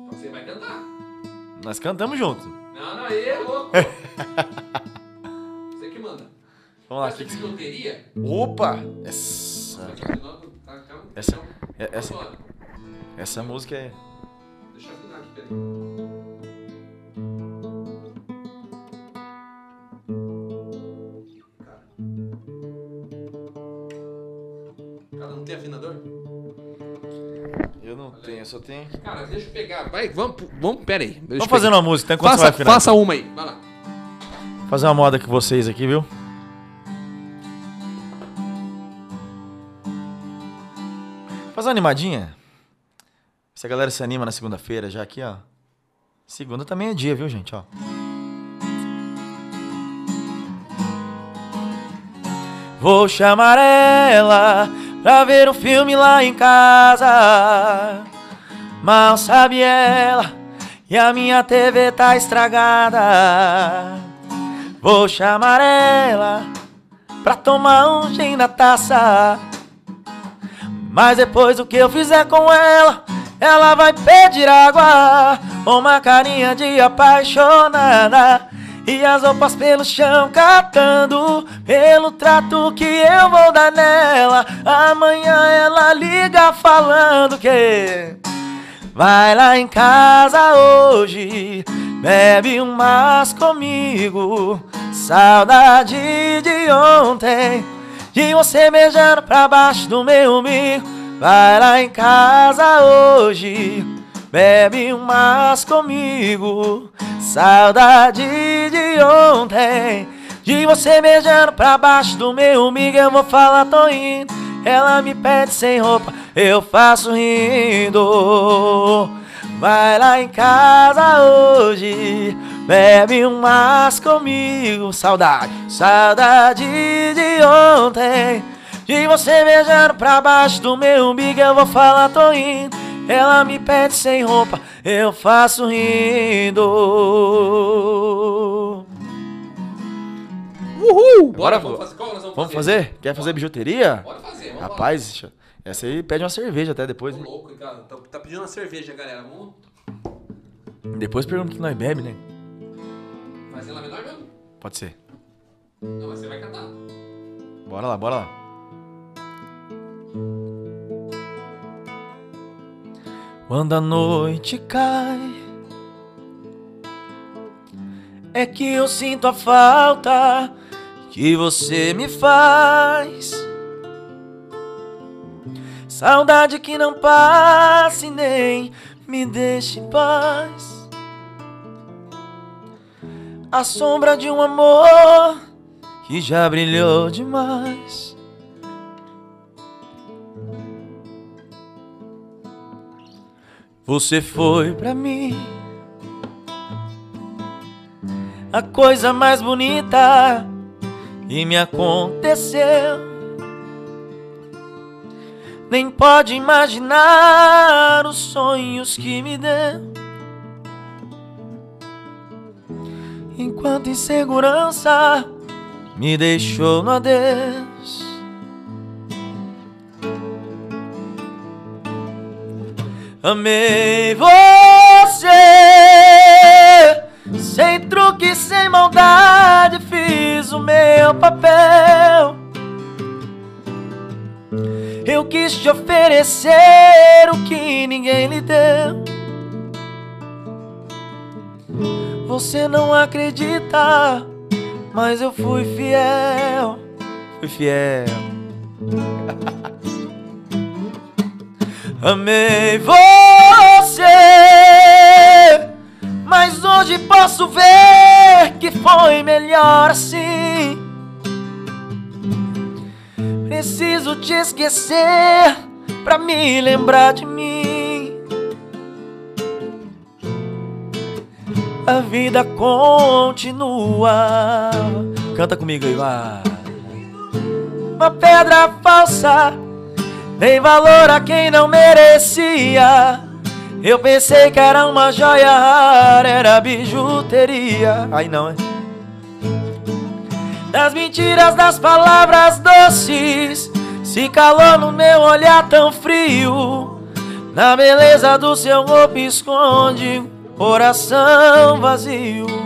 Então você vai cantar. Nós cantamos junto. Não, não, aí é louco. Você que manda. Vamos lá, que que- loteria. Opa! Essa, Tá, calma, Essa- calma. é- essa, essa música é. Deixa eu afinar aqui, peraí. Um tem afinador? Eu não tenho, eu só tenho. Cara, deixa eu pegar. Vai, vamos, vamos, pera aí. Deixa Vamos pegar. uma música, enquanto você vai Faça, afinar. faça uma aí, vai lá. Fazer uma moda com vocês aqui, viu? Fazer uma animadinha. Se a galera se anima na segunda-feira, já aqui, ó. Segunda também é dia, viu, gente, ó. Vou chamar ela pra ver um filme lá em casa. Mal sabe ela que a minha TV tá estragada. Vou chamar ela pra tomar um gin na taça. Mas depois do que eu fizer com ela, ela vai pedir água. Uma carinha de apaixonada. E as roupas pelo chão catando Pelo trato que eu vou dar nela Amanhã ela liga falando que Vai lá em casa hoje, bebe umas comigo. Saudade de ontem, de você beijando pra baixo do meu umbigo. Vai lá em casa hoje, bebe umas comigo. Saudade de ontem, de você beijando pra baixo do meu umbigo. Eu vou falar, tô indo. Ela me pede sem roupa, eu faço rindo. Vai lá em casa hoje, bebe umas comigo. Saudade, saudade de ontem. De você beijando pra baixo do meu umbigo, eu vou falar, tô indo. Ela me pede sem roupa, eu faço rindo. Uhul! Bora, vamos vô. fazer. Qual nós vamos, Vamos fazer? Quer fazer bijuteria? Bora fazer, vamos Rapaz, deixa- essa aí pede uma cerveja até depois. Tô hein? louco, cara. Tá, tá pedindo uma cerveja, galera. Vamos Depois pergunta que nós bebe, né? fazer lá menor mesmo? Pode ser. Não, mas você vai cantar. Bora lá, bora lá. Quando a noite cai, é que eu sinto a falta que você me faz. Saudade que não passe nem me deixe em paz. A sombra de um amor que já brilhou demais. Você foi pra mim a coisa mais bonita que me aconteceu. Nem pode imaginar os sonhos que me deu. Enquanto insegurança me deixou no adeus. Amei você, sem truque, sem maldade, fiz o meu papel. Eu quis te oferecer o que ninguém lhe deu. Você não acredita, mas eu fui fiel. Fui fiel. Amei você, mas hoje posso ver que foi melhor assim. Preciso te esquecer pra me lembrar de mim. A vida continua. Canta comigo aí. Uma pedra falsa Dei valor a quem não merecia. Eu pensei que era uma joia rara, era bijuteria. Aí não, é? Das mentiras das palavras doces Se calou no meu olhar tão frio Na beleza do seu corpo esconde Coração vazio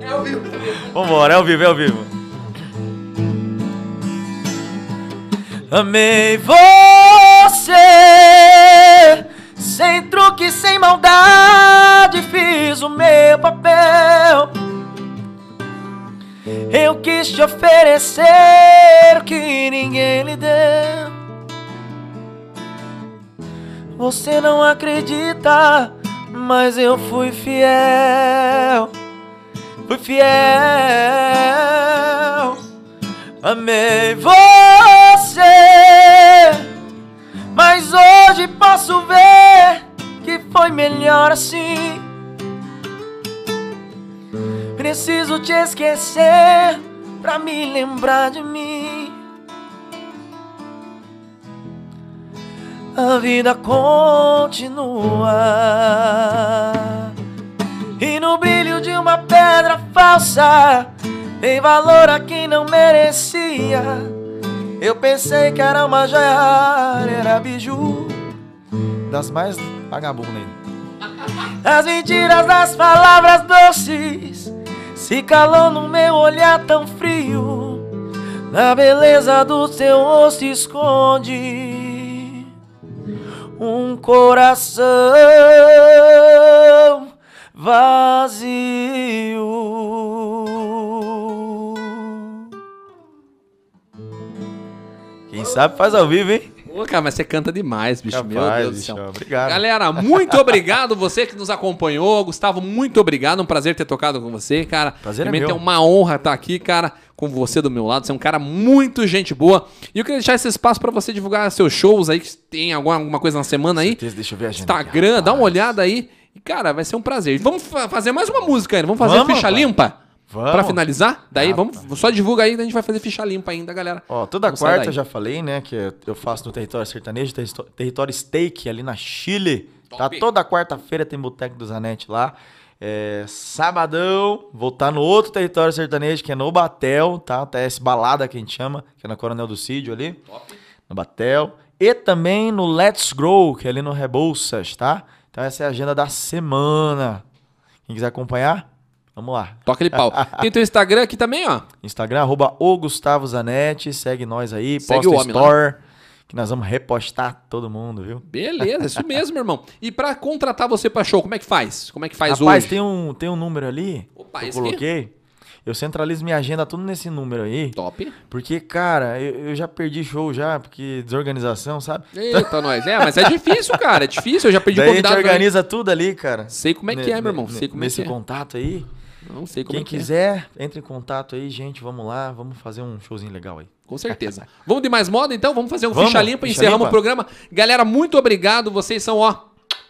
É ao vivo. Vambora, é ao vivo, é ao vivo. Amei você sem truque, sem maldade, fiz o meu papel. Eu quis te oferecer o que ninguém lhe deu. Você não acredita, mas eu fui fiel. Fui fiel. Amei você, mas hoje posso ver que foi melhor assim. Preciso te esquecer pra me lembrar de mim. A vida continua. E no brilho de uma pedra falsa Dei valor a quem não merecia. Eu pensei que era uma joia Era biju. Das mais vagabundas. As mentiras das palavras doces. Se calou no meu olhar tão frio. Na beleza do seu rosto esconde Um coração vazio. Quem sabe faz ao vivo, hein? Ô, cara, mas você canta demais, bicho. Meu Capaz, Deus do céu. obrigado. Galera, muito obrigado você que nos acompanhou. Gustavo, muito obrigado. Um prazer ter tocado com você, cara. Prazer é Realmente meu. é uma honra estar aqui, cara, com você do meu lado. Você é um cara muito gente boa. E eu queria deixar esse espaço pra você divulgar seus shows aí, que tem alguma, alguma coisa na semana aí. Deixa eu ver a agenda aqui, Instagram, dá uma olhada aí. E, cara, vai ser um prazer. Vamos fa- fazer mais uma música ainda. Vamos fazer Vamos, ficha rapaz. limpa? Vamos. Pra finalizar? Daí, Rapaz. vamos. Só divulga aí, a gente vai fazer ficha limpa ainda, galera. Ó, toda Vamos quarta já falei, né, que eu faço no território sertanejo, território steak ali na Chile. Tá Top. toda quarta-feira tem Boteco do Zanetti lá. É, sabadão, vou estar no outro território sertanejo, que é no Batel, tá? TS Balada que a gente chama, que é na Coronel do Cídio ali. No Batel. E também no Let's Grow, que é ali no Rebouças, tá? Então essa é a agenda da semana. Quem quiser acompanhar, vamos lá. Toca ele pau. Tem teu Instagram aqui também, ó. Instagram, arroba o Gustavo Zanetti. Segue nós aí, Segue posta o lá. store. Que nós vamos repostar todo mundo, viu? Beleza, isso mesmo, irmão. E pra contratar você pra show, como é que faz? Como é que faz Rapaz, hoje? tem um, tem um número ali Opa, que eu esse aqui? Eu centralizo minha agenda tudo nesse número aí. Top. Porque, cara, eu, eu já perdi show já, porque desorganização, sabe? Eita, nós. É, mas é difícil, cara. É difícil. Eu já perdi Daí a gente convidado. também. organiza tudo ali, cara. Sei como é que é, meu irmão. Sei como é Nesse que é. contato aí. Não sei como Quem é que é. quiser, entre em contato aí, gente. Vamos lá, vamos fazer um showzinho legal aí. Com certeza. Vamos de mais moda, então? Vamos fazer um Vamos, ficha limpa e encerramos o programa. Galera, muito obrigado. Vocês são, ó,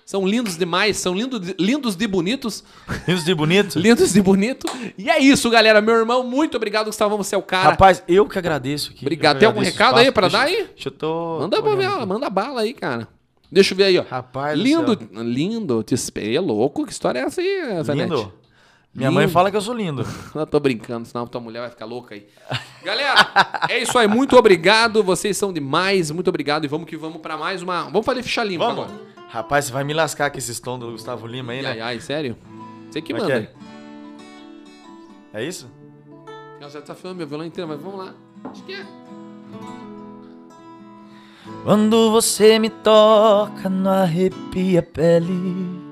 são lindos demais. São lindo, lindos de bonitos. Isso de bonito. lindos de bonito. E é isso, galera. Meu irmão, muito obrigado, Gustavo. Você é o cara. Rapaz, eu que agradeço aqui. Obrigado. Tem algum recado aí espaço. pra Deixa- dar aí? Deixa eu tô. Manda, pra ver, ó, manda bala aí, cara. Deixa eu ver aí, ó. Rapaz do lindo, lindo. Te esperei, é louco. Que história é essa aí, Zanetti? Lindo. Minha mãe Lindo. fala que eu sou lindo. Eu tô brincando, senão tua mulher vai ficar louca aí. Galera, é isso aí. Muito obrigado. Vocês são demais. Muito obrigado. E vamos que vamos pra mais uma. Vamos fazer ficha limpa Vamos. agora. Rapaz, você vai me lascar com esses tons do Gustavo Lima aí, Ai, né? ai, sério? Você que Como é manda. que é? É isso? aí. Nossa, tá filmando meu violão inteiro, mas vamos lá. Acho que é. Quando você me toca, não arrepia a pele.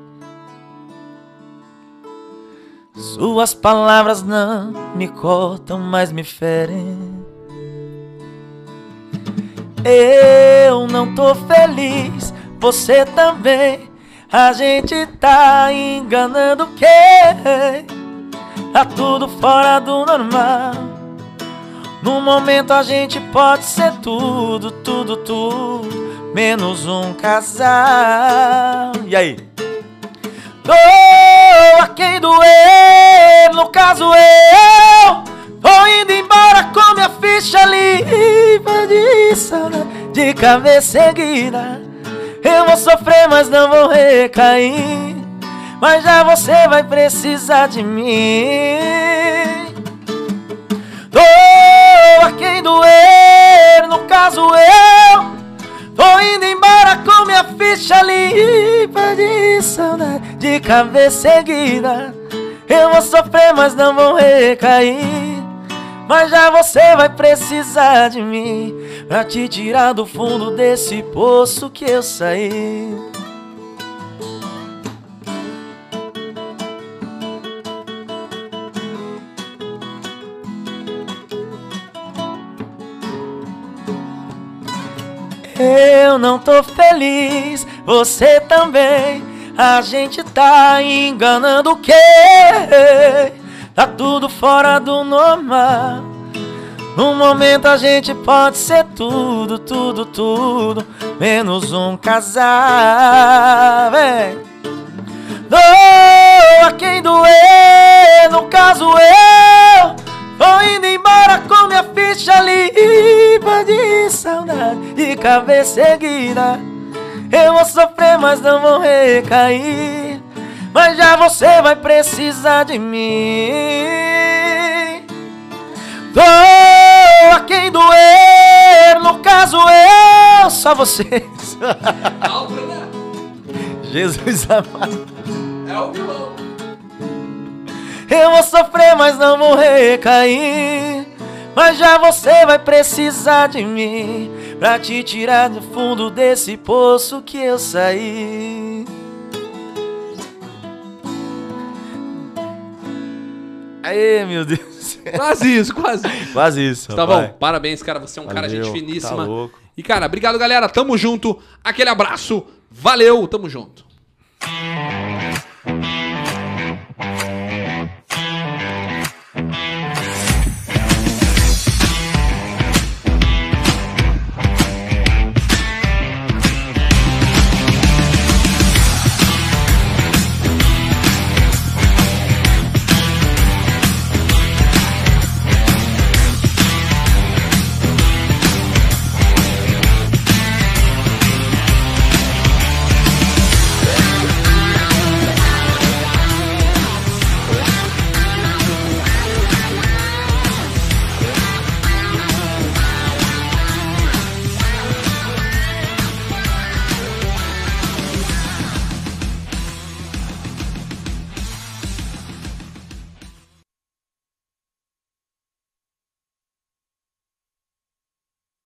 Suas palavras não me cortam, mas me ferem. Eu não tô feliz, você também. A gente tá enganando quem? Tá tudo fora do normal. No momento a gente pode ser tudo, tudo, tudo. menos um casal. E aí? Doa quem doer, no caso eu. Tô indo embora com minha ficha limpa de saudade, de cabeça erguida. Eu vou sofrer, mas não vou recair. Mas já você vai precisar de mim. Doa quem doer, no caso eu. Tô indo embora com minha ficha limpa de saudade, de cabeça erguida. Eu vou sofrer, mas não vou recair. Mas já você vai precisar de mim Pra te tirar do fundo desse poço que eu saí Eu não tô feliz, você também A gente tá enganando o quê? Tá tudo fora do normal. No momento a gente pode ser tudo, tudo, tudo, menos um casal, vem. Doa quem doer, no caso eu. Tô indo embora com minha ficha limpa de saudade, de cabeça erguida. Eu vou sofrer, mas não vou recair. Mas já você vai precisar de mim. Doa quem doer No caso eu, só vocês Jesus amado. É o vilão. Eu vou sofrer, mas não vou recair. Mas já você vai precisar de mim Pra te tirar do fundo desse poço que eu saí Aê, meu Deus. Quase isso, quase. Quase isso. Tá bom, parabéns, cara. Você é um cara Valeu, gente finíssima. tá louco. E, cara, obrigado, galera. Tamo junto. Aquele abraço. Valeu, tamo junto.